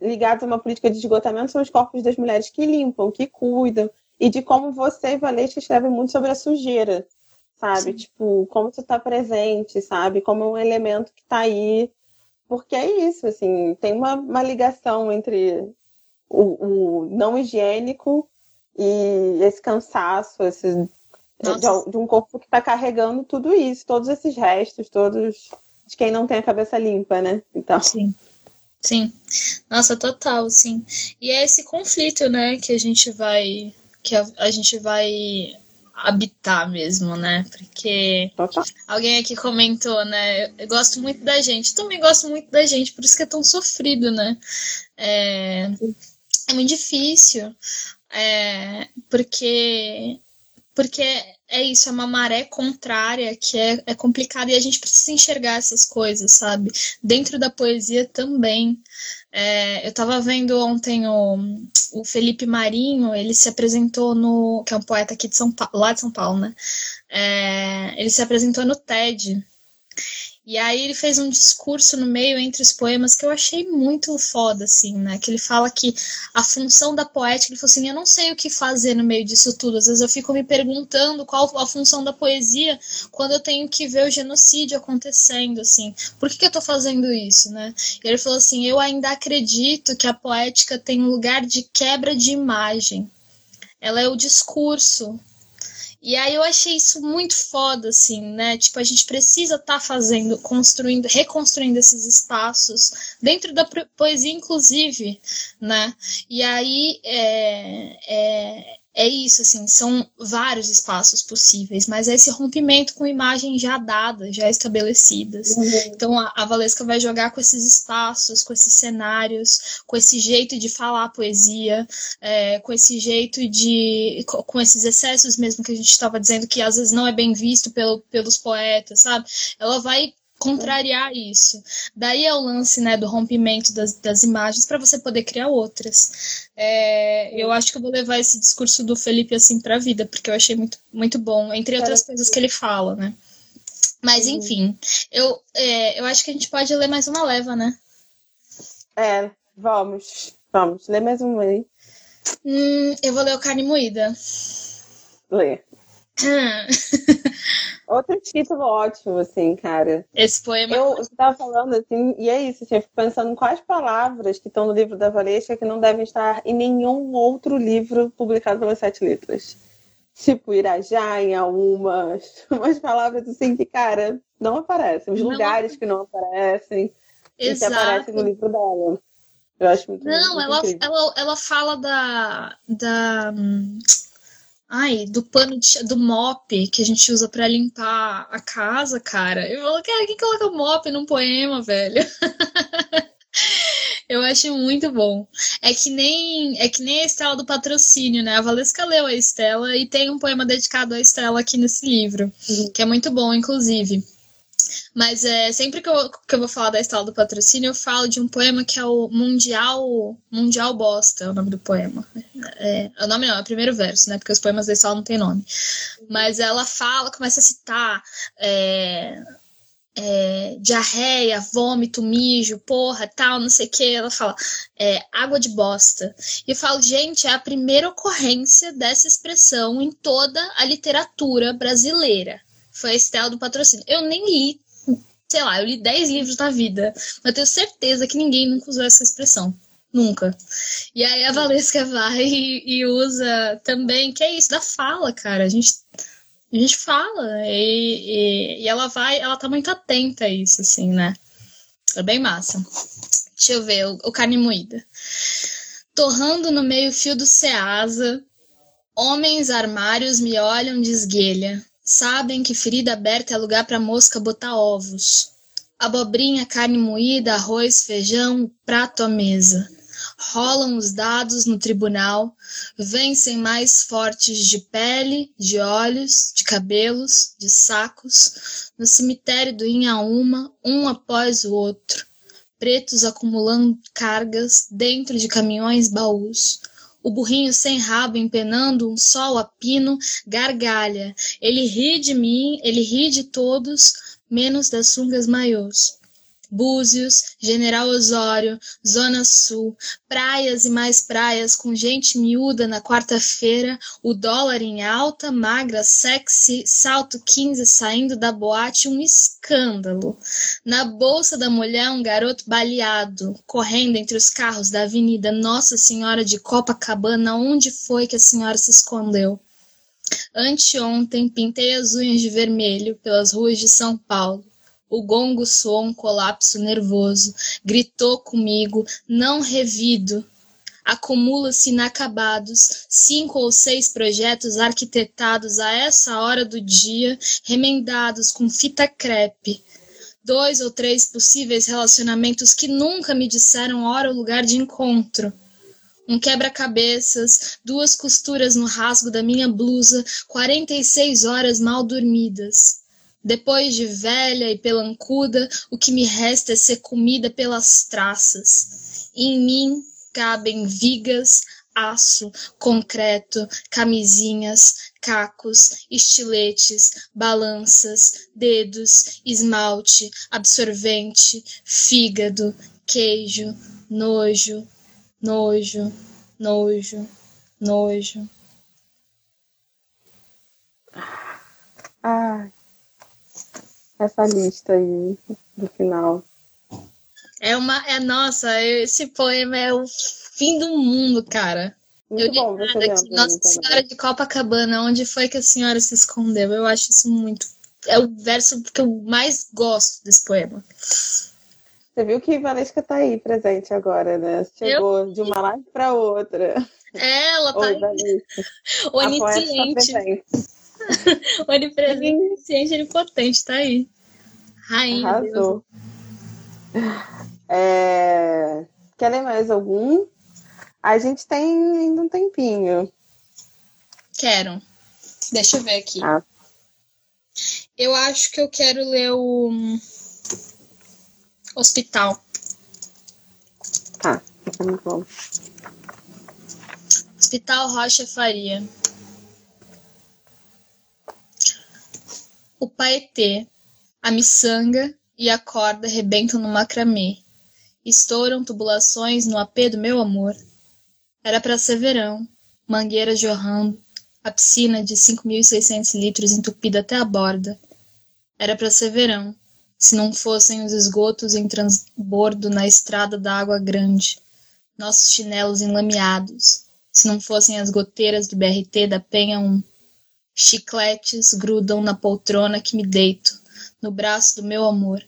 ligados a uma política de esgotamento são os corpos das mulheres que limpam, que cuidam, e de como você, Valesca, escreve muito sobre a sujeira, sabe? Sim. Tipo, como você está presente, sabe? Como é um elemento que está aí. Porque é isso, assim, tem uma, uma ligação entre o, o não higiênico e esse cansaço, esse, de, de, um corpo que está carregando tudo isso, todos esses restos, todos de quem não tem a cabeça limpa, né? Então. Sim. Sim. Nossa, total, sim. E é esse conflito, né, que a gente vai que a, a gente vai habitar mesmo, né? Porque alguém aqui comentou, né? Eu gosto muito da gente, também gosto muito da gente, por isso que é tão sofrido, né? É, é muito difícil, é, porque porque é isso, é uma maré contrária que é, é complicada e a gente precisa enxergar essas coisas, sabe? Dentro da poesia também. É, eu estava vendo ontem o, o Felipe Marinho, ele se apresentou no. que é um poeta aqui de São Paulo, lá de São Paulo, né? É, ele se apresentou no TED. E aí ele fez um discurso no meio entre os poemas que eu achei muito foda, assim, né? Que ele fala que a função da poética, ele falou assim, eu não sei o que fazer no meio disso tudo. Às vezes eu fico me perguntando qual a função da poesia quando eu tenho que ver o genocídio acontecendo, assim. Por que, que eu tô fazendo isso, né? E ele falou assim, eu ainda acredito que a poética tem um lugar de quebra de imagem. Ela é o discurso, e aí eu achei isso muito foda, assim, né? Tipo, a gente precisa estar tá fazendo, construindo, reconstruindo esses espaços dentro da poesia, inclusive, né? E aí é, é, é isso, assim, são vários espaços possíveis, mas é esse rompimento com imagens já dadas, já estabelecidas. Uhum. Então a, a, Valesca vai jogar com esses espaços, com esses cenários, com esse jeito de falar poesia, é, com esse jeito de. com esses excessos mesmo que a gente estava dizendo que às vezes não é bem visto pelo, pelos poetas, sabe? Ela vai contrariar isso. Daí é o lance né, do rompimento das, das imagens para você poder criar outras. É, eu acho que eu vou levar esse discurso do Felipe assim para a vida, porque eu achei muito, muito bom, entre outras coisas que ele fala, né? Mas enfim, eu, é, eu acho que a gente pode ler mais uma leva, né? É, vamos, vamos, lê mais uma aí. Hum, eu vou ler o Carne Moída. Lê. [LAUGHS] Outro título ótimo, assim, cara. Esse poema. Eu estava falando assim, e é isso, assim, eu fico pensando em quais palavras que estão no livro da Valesca que não devem estar em nenhum outro livro publicado pelas Sete Letras. Tipo, Irajá, em algumas, [LAUGHS] umas palavras assim que, cara, não aparecem. Os não. lugares que não aparecem Exato. e que aparecem no livro dela. Eu acho muito Não, muito ela, ela, ela fala da. da Ai, do pano de, do mop que a gente usa para limpar a casa, cara. Eu falo, cara, quem coloca mop num poema, velho? [LAUGHS] Eu acho muito bom. É que nem é que nem a Estela do patrocínio, né? A Valesca leu a Estela e tem um poema dedicado à Estela aqui nesse livro, uhum. que é muito bom, inclusive. Mas é, sempre que eu, que eu vou falar da Estela do Patrocínio, eu falo de um poema que é o Mundial Mundial Bosta, é o nome do poema. É, é, o nome não, é o primeiro verso, né? Porque os poemas da Estela não tem nome. Mas ela fala, começa a citar. É, é, diarreia, vômito, mijo, porra, tal, não sei o que. Ela fala é, água de bosta. E eu falo, gente, é a primeira ocorrência dessa expressão em toda a literatura brasileira foi a Estela do Patrocínio. Eu nem li, sei lá, eu li 10 livros na vida, mas eu tenho certeza que ninguém nunca usou essa expressão. Nunca. E aí a Valesca vai e, e, usa também, que é isso, da fala, cara. A gente, a gente fala e, e, e, ela vai, ela tá muito atenta a isso, assim, né? É bem massa. Deixa eu ver, o, o carne moída. Torrando no meio-fio do Ceasa, homens armários me olham de esguelha. Sabem que ferida aberta é lugar para mosca botar ovos. Abobrinha, carne moída, arroz, feijão, prato à mesa. Rolam os dados no tribunal, vencem mais fortes de pele, de olhos, de cabelos, de sacos, no cemitério do Inhaúma, um após o outro, pretos acumulando cargas dentro de caminhões baús. O burrinho sem rabo empenando um sol a pino gargalha. Ele ri de mim, ele ri de todos, menos das sungas maiôs. Búzios, General Osório, Zona Sul, praias e mais praias com gente miúda na quarta-feira, o dólar em alta, magra, sexy, salto 15 saindo da boate, um escândalo. Na bolsa da mulher, um garoto baleado, correndo entre os carros da Avenida Nossa Senhora de Copacabana, onde foi que a senhora se escondeu? Anteontem pintei as unhas de vermelho pelas ruas de São Paulo. O gongo soou um colapso nervoso. Gritou comigo, não revido. Acumula-se inacabados cinco ou seis projetos arquitetados a essa hora do dia, remendados com fita crepe. Dois ou três possíveis relacionamentos que nunca me disseram hora ou lugar de encontro um quebra-cabeças, duas costuras no rasgo da minha blusa, quarenta e seis horas mal dormidas. Depois de velha e pelancuda, o que me resta é ser comida pelas traças. Em mim cabem vigas, aço, concreto, camisinhas, cacos, estiletes, balanças, dedos, esmalte, absorvente, fígado, queijo, nojo, nojo, nojo, nojo. Ah, essa lista aí do final. É uma. É, nossa, esse poema é o fim do mundo, cara. Muito eu bom você aqui, Nossa Senhora de Copacabana, onde foi que a senhora se escondeu? Eu acho isso muito. É o verso que eu mais gosto desse poema. Você viu que Valesca tá aí presente agora, né? Chegou eu... de uma live para outra. É, ela tá Oi, Valesca. [LAUGHS] Onisciente. [LAUGHS] Onipresente, onipotente, tá aí. Rainha. Arrasou. É... Quer ler mais algum? A gente tem ainda um tempinho. Quero. Deixa eu ver aqui. Ah. Eu acho que eu quero ler o Hospital. Tá, tá. Hospital Rocha Faria. O paetê, a miçanga e a corda rebentam no macramê. Estouram tubulações no apê do meu amor. Era para ser verão, mangueiras jorrando, a piscina de 5.600 litros entupida até a borda. Era para ser verão, se não fossem os esgotos em transbordo na estrada da água grande, nossos chinelos enlameados, se não fossem as goteiras do BRT da Penha 1. Chicletes grudam na poltrona que me deito, no braço do meu amor.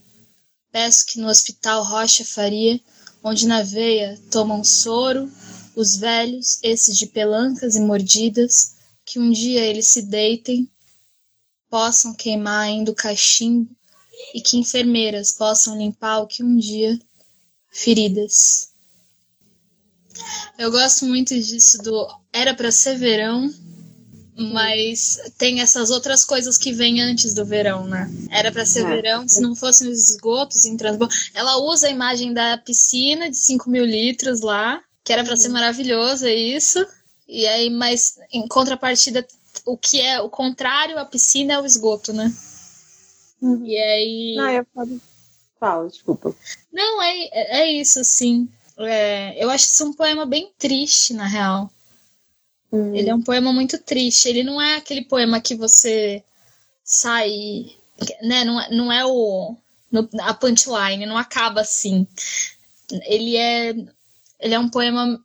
Peço que no hospital Rocha Faria, onde na veia tomam soro os velhos, esses de pelancas e mordidas, que um dia eles se deitem, possam queimar ainda o cachimbo e que enfermeiras possam limpar o que um dia feridas. Eu gosto muito disso do era para ser verão, mas tem essas outras coisas que vêm antes do verão, né? Era para ser é. verão, se não fossem os esgotos em transbordo. Ela usa a imagem da piscina de 5 mil litros lá, que era para ser uhum. maravilhoso, é isso. E aí, mas em contrapartida, o que é o contrário à piscina é o esgoto, né? Uhum. E aí. Não, eu falo. Fala, desculpa. Não, é, é isso, sim. É, eu acho isso um poema bem triste, na real. Uhum. Ele é um poema muito triste. Ele não é aquele poema que você sai. Né? Não, é, não é o. No, a punchline, não acaba assim. Ele é. ele é um poema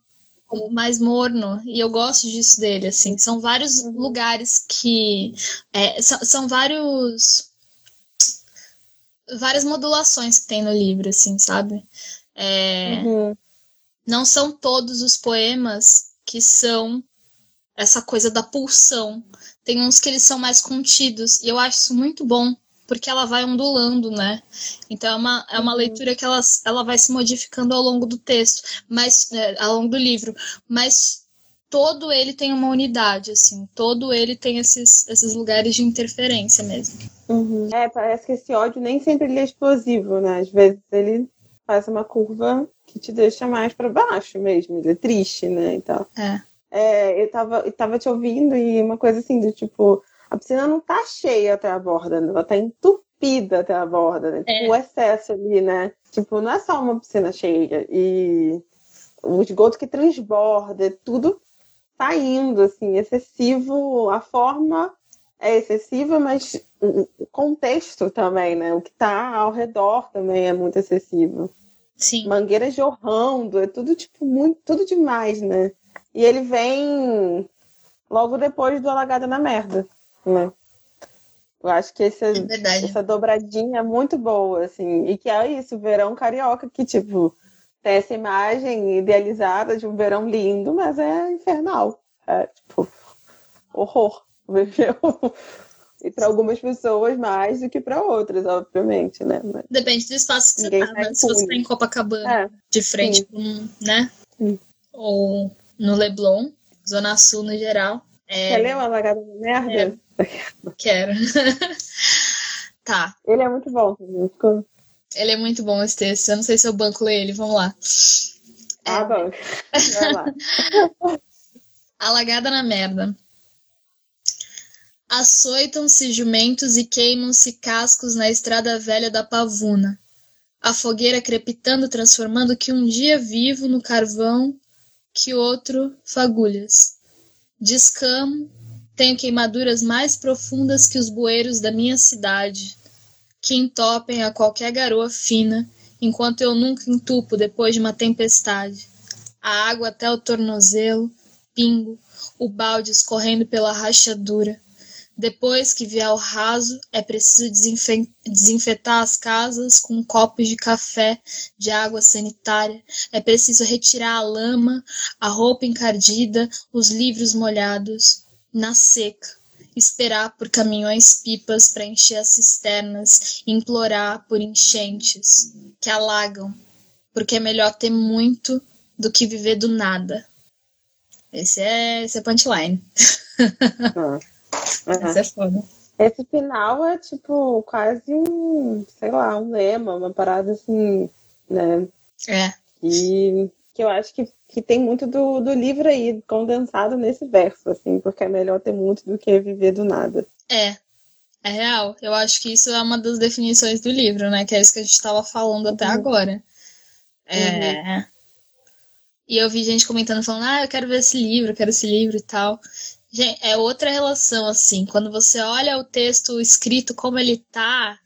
mais morno e eu gosto disso dele assim são vários uhum. lugares que é, são, são, vários várias modulações que tem no livro assim sabe é, uhum. não são todos os poemas que são essa coisa da pulsão tem uns que eles são mais contidos e eu acho isso muito bom porque ela vai ondulando, né? Então é uma, é uma uhum. leitura que ela, ela vai se modificando ao longo do texto, mas é, ao longo do livro, mas todo ele tem uma unidade, assim, todo ele tem esses, esses lugares de interferência mesmo. Uhum. É, parece que esse ódio nem sempre ele é explosivo, né? Às vezes ele faz uma curva que te deixa mais para baixo mesmo, ele é triste, né? Então, é. É, eu, tava, eu tava te ouvindo e uma coisa assim do tipo a piscina não tá cheia até a borda, né? ela tá entupida até a borda, né? Tipo, é. O excesso ali, né? Tipo, não é só uma piscina cheia. E o esgoto que transborda, tudo tá indo, assim, excessivo. A forma é excessiva, mas o contexto também, né? O que tá ao redor também é muito excessivo. Sim. Mangueira jorrando, é tudo, tipo, muito, tudo demais, né? E ele vem logo depois do Alagada na Merda né? Eu acho que esse, é essa dobradinha é muito boa, assim, e que é isso, o verão carioca, que, tipo, tem essa imagem idealizada de um verão lindo, mas é infernal. É, tipo, horror. [LAUGHS] E para algumas pessoas mais do que para outras, obviamente, né? Mas Depende do espaço que você tá, né? Se você tá em Copacabana, é, de frente com, né? Sim. Ou no Leblon, Zona Sul no geral. É... Quer ler uma lagada de merda? É Quero. [LAUGHS] tá. Ele é muito bom. Ele é muito bom esse texto. Eu não sei se eu banco ler ele. Vamos lá. Ah, bom. Vai lá. [LAUGHS] Alagada na merda. Açoitam-se jumentos e queimam-se cascos na estrada velha da pavuna. A fogueira crepitando, transformando que um dia vivo no carvão, que outro fagulhas. Descamo, tenho queimaduras mais profundas que os bueiros da minha cidade, que entopem a qualquer garoa fina, enquanto eu nunca entupo depois de uma tempestade. A água até o tornozelo, pingo, o balde escorrendo pela rachadura. Depois que vier o raso, é preciso desinfetar as casas com copos de café, de água sanitária. É preciso retirar a lama, a roupa encardida, os livros molhados na seca, esperar por caminhões pipas para encher as cisternas, implorar por enchentes que alagam, porque é melhor ter muito do que viver do nada. Esse é, esse é punchline. [LAUGHS] Uhum. Esse é foda. Esse final é tipo quase um, sei lá, um lema, uma parada assim, né? É. E que eu acho que, que tem muito do, do livro aí, condensado nesse verso, assim, porque é melhor ter muito do que viver do nada. É, é real. Eu acho que isso é uma das definições do livro, né? Que é isso que a gente estava falando até uhum. agora. É. Uhum. E eu vi gente comentando, falando, ah, eu quero ver esse livro, eu quero esse livro e tal. Gente, é outra relação, assim. Quando você olha o texto escrito como ele tá,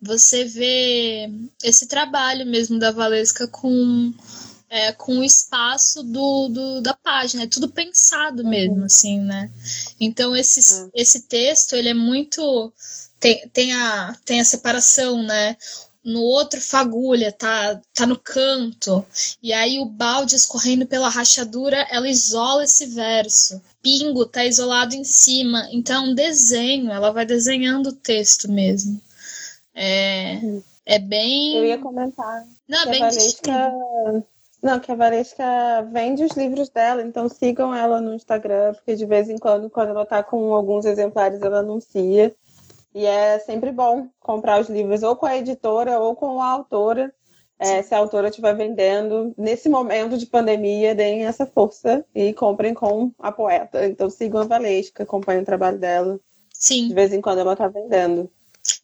você vê esse trabalho mesmo da Valesca com é, com o espaço do, do, da página, é tudo pensado uhum. mesmo, assim, né? Então esse, uhum. esse texto, ele é muito... Tem, tem, a, tem a separação, né? No outro fagulha, tá, tá no canto. E aí o balde escorrendo pela rachadura, ela isola esse verso. Pingo tá isolado em cima. Então é um desenho, ela vai desenhando o texto mesmo. É, uhum. é bem. Eu ia comentar. Não, é bem Valesca, não, que a Valesca vende os livros dela, então sigam ela no Instagram, porque de vez em quando, quando ela tá com alguns exemplares, ela anuncia. E é sempre bom comprar os livros ou com a editora ou com a autora. É, se a autora estiver vendendo, nesse momento de pandemia, deem essa força e comprem com a poeta. Então sigam a Valesca, acompanhem o trabalho dela. Sim. De vez em quando ela tá vendendo.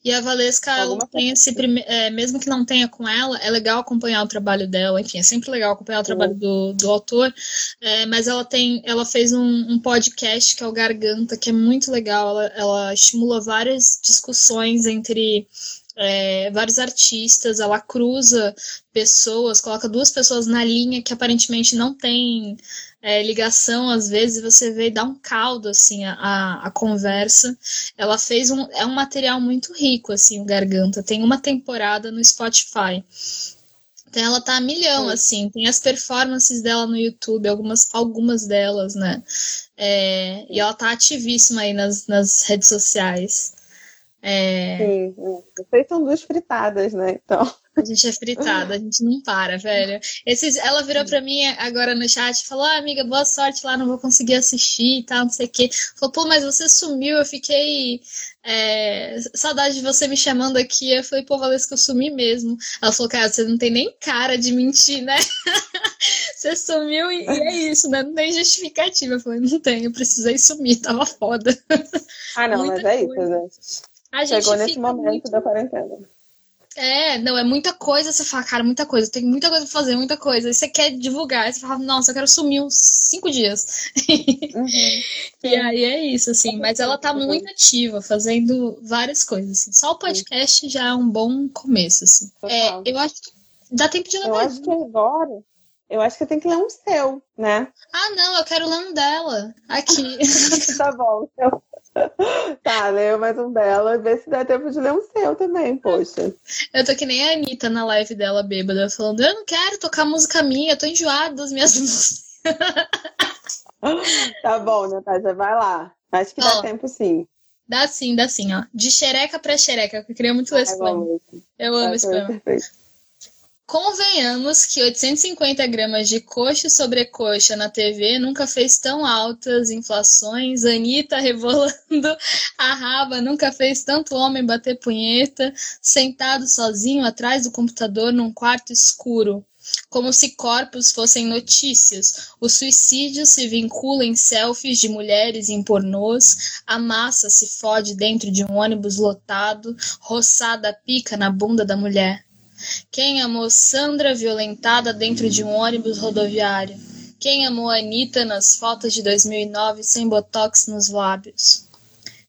E a Valesca, ela tem esse prime... é, mesmo que não tenha com ela, é legal acompanhar o trabalho dela, enfim, é sempre legal acompanhar o trabalho do, do autor, é, mas ela tem, ela fez um, um, podcast que é o Garganta, que é muito legal, ela, ela estimula várias discussões entre é, vários artistas, ela cruza pessoas, coloca duas pessoas na linha que aparentemente não tem é, ligação, às vezes você vê e dá um caldo assim a, a conversa. Ela fez um é um material muito rico assim, o Garganta. Tem uma temporada no Spotify. Então ela tá a milhão, assim. Tem as performances dela no YouTube, algumas, algumas delas, né? É, e ela tá ativíssima aí nas, nas redes sociais. É... Sim, vocês são duas fritadas, né? Então. A gente é fritada, a gente não para, velho. Esses, ela virou pra mim agora no chat e falou: ah, amiga, boa sorte lá, não vou conseguir assistir e tal, não sei o quê. Falou, pô, mas você sumiu, eu fiquei. É, saudade de você me chamando aqui. Eu falei, pô, Valesca, eu sumi mesmo. Ela falou, cara, você não tem nem cara de mentir, né? [LAUGHS] você sumiu e, é isso, né? Não tem justificativa. Eu falei, não tem, eu precisei sumir, tava foda. Ah, não, Muita mas é coisa. isso, né? A Chegou nesse momento muito... da quarentena. É, não, é muita coisa. Você fala, cara, muita coisa, tem muita coisa pra fazer, muita coisa. E você quer divulgar, aí você fala, nossa, eu quero sumir uns cinco dias. [LAUGHS] Uhum. e aí é isso, assim. Mas ela tá muito ativa, fazendo várias coisas. Assim. Só o podcast já é um bom começo, assim. É, eu acho que dá tempo de ler Eu acho que agora. Eu acho que tem que ler um seu, né? Ah, não, eu quero ler um dela. Aqui. [LAUGHS] tá bom. Eu... [LAUGHS] Tá, leia mais um dela e vê se dá tempo de ler um seu também, poxa. Eu tô que nem a Anitta na live dela, bêbada, falando: Eu não quero tocar música minha, eu tô enjoada das minhas músicas. [LAUGHS] tá bom, Natália, vai lá. Acho que dá ó, tempo sim. Dá sim, dá sim, ó. De xereca pra xereca, eu queria muito ler esse poema. Eu amo esse poema. Perfeito. Convenhamos que 850 gramas de coxa sobre coxa na TV nunca fez tão altas inflações. Anitta rebolando a raba nunca fez tanto homem bater punheta, sentado sozinho atrás do computador num quarto escuro. Como se corpos fossem notícias, o suicídio se vincula em selfies de mulheres em pornôs, a massa se fode dentro de um ônibus lotado, roçada pica na bunda da mulher. Quem amou Sandra violentada dentro de um ônibus rodoviário? Quem amou Anitta nas fotos de 2009 sem botox nos lábios?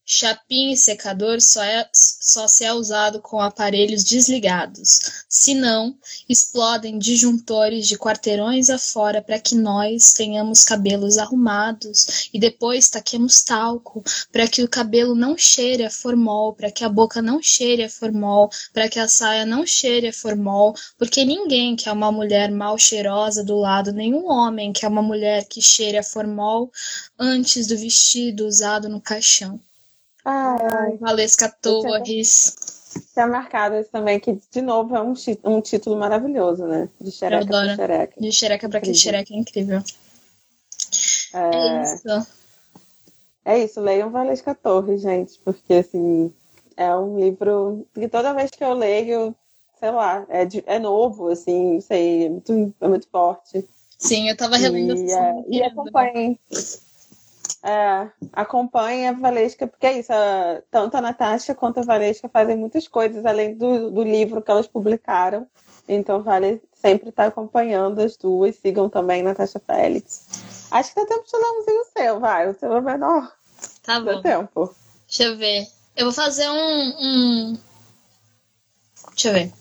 Chapinha e secador só, é, só se é usado com aparelhos desligados. Se não, explodem disjuntores de quarteirões afora para que nós tenhamos cabelos arrumados e depois taquemos talco para que o cabelo não cheire a formol, para que a boca não cheire a formol, para que a saia não cheire a formol, porque ninguém quer uma mulher mal cheirosa do lado, nenhum homem quer uma mulher que cheire a formol antes do vestido usado no caixão. Ai, Valesca Torres. Tinha marcado também, que de novo é um, um título maravilhoso, né? De xereca pra xereca. De xereca pra que xereca é incrível. É... é isso. É isso, leiam Valesca Torres, gente, porque assim, é um livro que toda vez que eu leio, sei lá, é, de, é novo, assim, sei, é muito, é muito forte. Sim, eu tava relendo e, é, e acompanhem. É, acompanha a Valesca, porque é isso, a, tanto a Natasha quanto a Valesca fazem muitas coisas além do, do livro que elas publicaram. Então vale sempre estar acompanhando as duas. Sigam também Natasha Félix. Acho que dá tempo de dar umzinho seu, vai. O seu é menor. Tá bom. Dá tempo. Deixa eu ver. Eu vou fazer um. um... Deixa eu ver.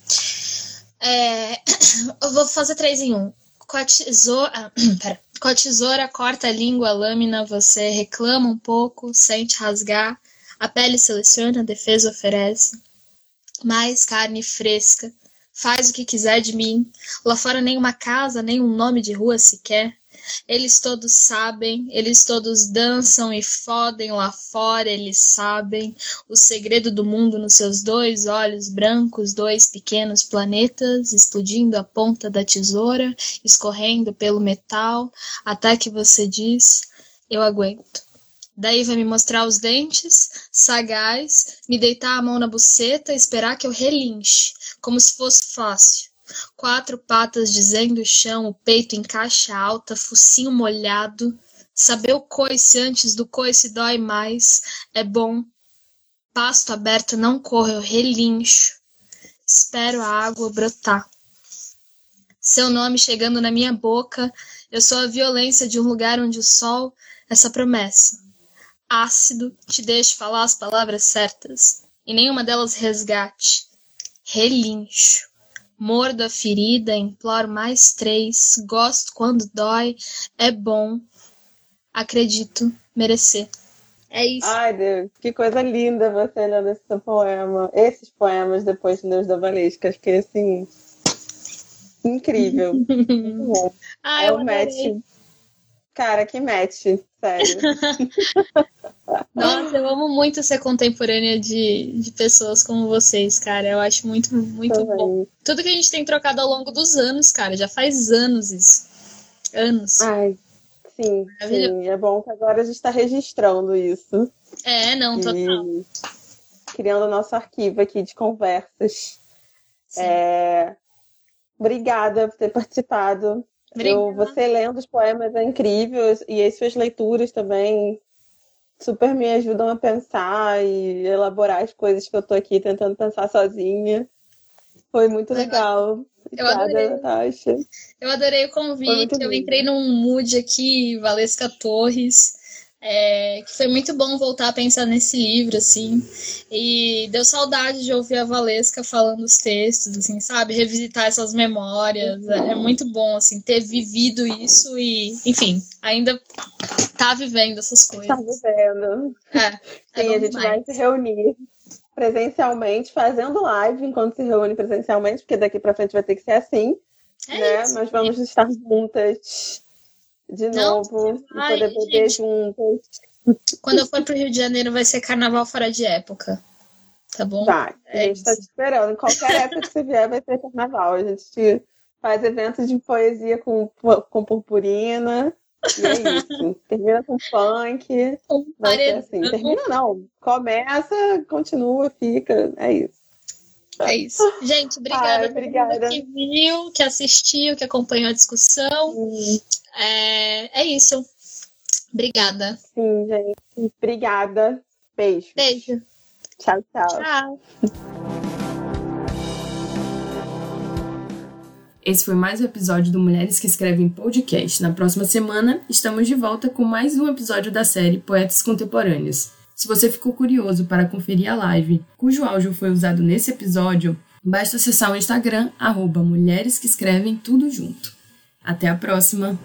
É... [COUGHS] Eu vou fazer três em um. Com a tesoura. Ah, [COUGHS] pera. Com a tesoura corta a língua, a lâmina, você reclama um pouco, sente rasgar, a pele seleciona, a defesa oferece. Mais carne fresca, faz o que quiser de mim. Lá fora nem uma casa, nem um nome de rua sequer. Eles todos sabem, eles todos dançam e fodem lá fora, eles sabem o segredo do mundo nos seus dois olhos brancos, dois pequenos planetas explodindo a ponta da tesoura, escorrendo pelo metal, até que você diz: Eu aguento. Daí vai me mostrar os dentes, sagaz, me deitar a mão na buceta, esperar que eu relinche, como se fosse fácil. Quatro patas dizendo o chão, o peito em caixa alta, focinho molhado. Saber o coice antes do coice dói mais. É bom. Pasto aberto não corre, eu relincho. Espero a água brotar. Seu nome chegando na minha boca, eu sou a violência de um lugar onde o sol, essa promessa. Ácido, te deixe falar as palavras certas, e nenhuma delas resgate relincho. Mordo a ferida, imploro mais três. Gosto quando dói, é bom. Acredito merecer. É isso. Ai, Deus, que coisa linda você lendo esse poema. Esses poemas depois de Deus da Valesca. Fiquei assim. Incrível. [LAUGHS] Muito bom. Ai, é o match. Cara, que match, sério. [LAUGHS] Nossa, eu amo muito ser contemporânea de, de pessoas como vocês, cara. Eu acho muito, muito Também. bom. Tudo que a gente tem trocado ao longo dos anos, cara. Já faz anos isso. Anos. Ai, sim, sim. É bom que agora a gente está registrando isso. É, não, e... total. Criando nosso arquivo aqui de conversas. É... Obrigada por ter participado. Eu, você lendo os poemas é incrível e as suas leituras também super me ajudam a pensar e elaborar as coisas que eu tô aqui tentando pensar sozinha. Foi muito legal. Eu adorei. Natasha. Eu adorei o convite. Eu entrei num mood aqui, Valesca Torres. É, que foi muito bom voltar a pensar nesse livro, assim. E deu saudade de ouvir a Valesca falando os textos, assim, sabe? Revisitar essas memórias. É, é muito bom, assim, ter vivido isso e, enfim, ainda tá vivendo essas coisas. Tá vivendo. É. é Sim, a gente vai se reunir presencialmente, fazendo live enquanto se reúne presencialmente, porque daqui para frente vai ter que ser assim, é né? Isso. Mas vamos estar juntas de Não, novo vai, poder beber juntas. Quando eu for pro Rio de Janeiro vai ser carnaval fora de época. Tá bom? Vai, é a gente tá te esperando. Em qualquer época que você vier vai ser carnaval. A gente faz eventos de poesia com, com purpurina. E é isso. [LAUGHS] Termina com funk. Vai ser assim. Termina não. Começa, continua, fica. É isso. É isso. Gente, obrigada, Ai, obrigada. que viu, que assistiu, que acompanhou a discussão. É, é isso. Obrigada. Sim, gente. Obrigada. Beijo. Beijo. Tchau, tchau. Tchau. Esse foi mais um episódio do Mulheres que Escrevem Podcast. Na próxima semana, estamos de volta com mais um episódio da série Poetas Contemporâneos. Se você ficou curioso para conferir a live, cujo áudio foi usado nesse episódio, basta acessar o Instagram, arroba Mulheres que Escrevem Tudo Junto. Até a próxima!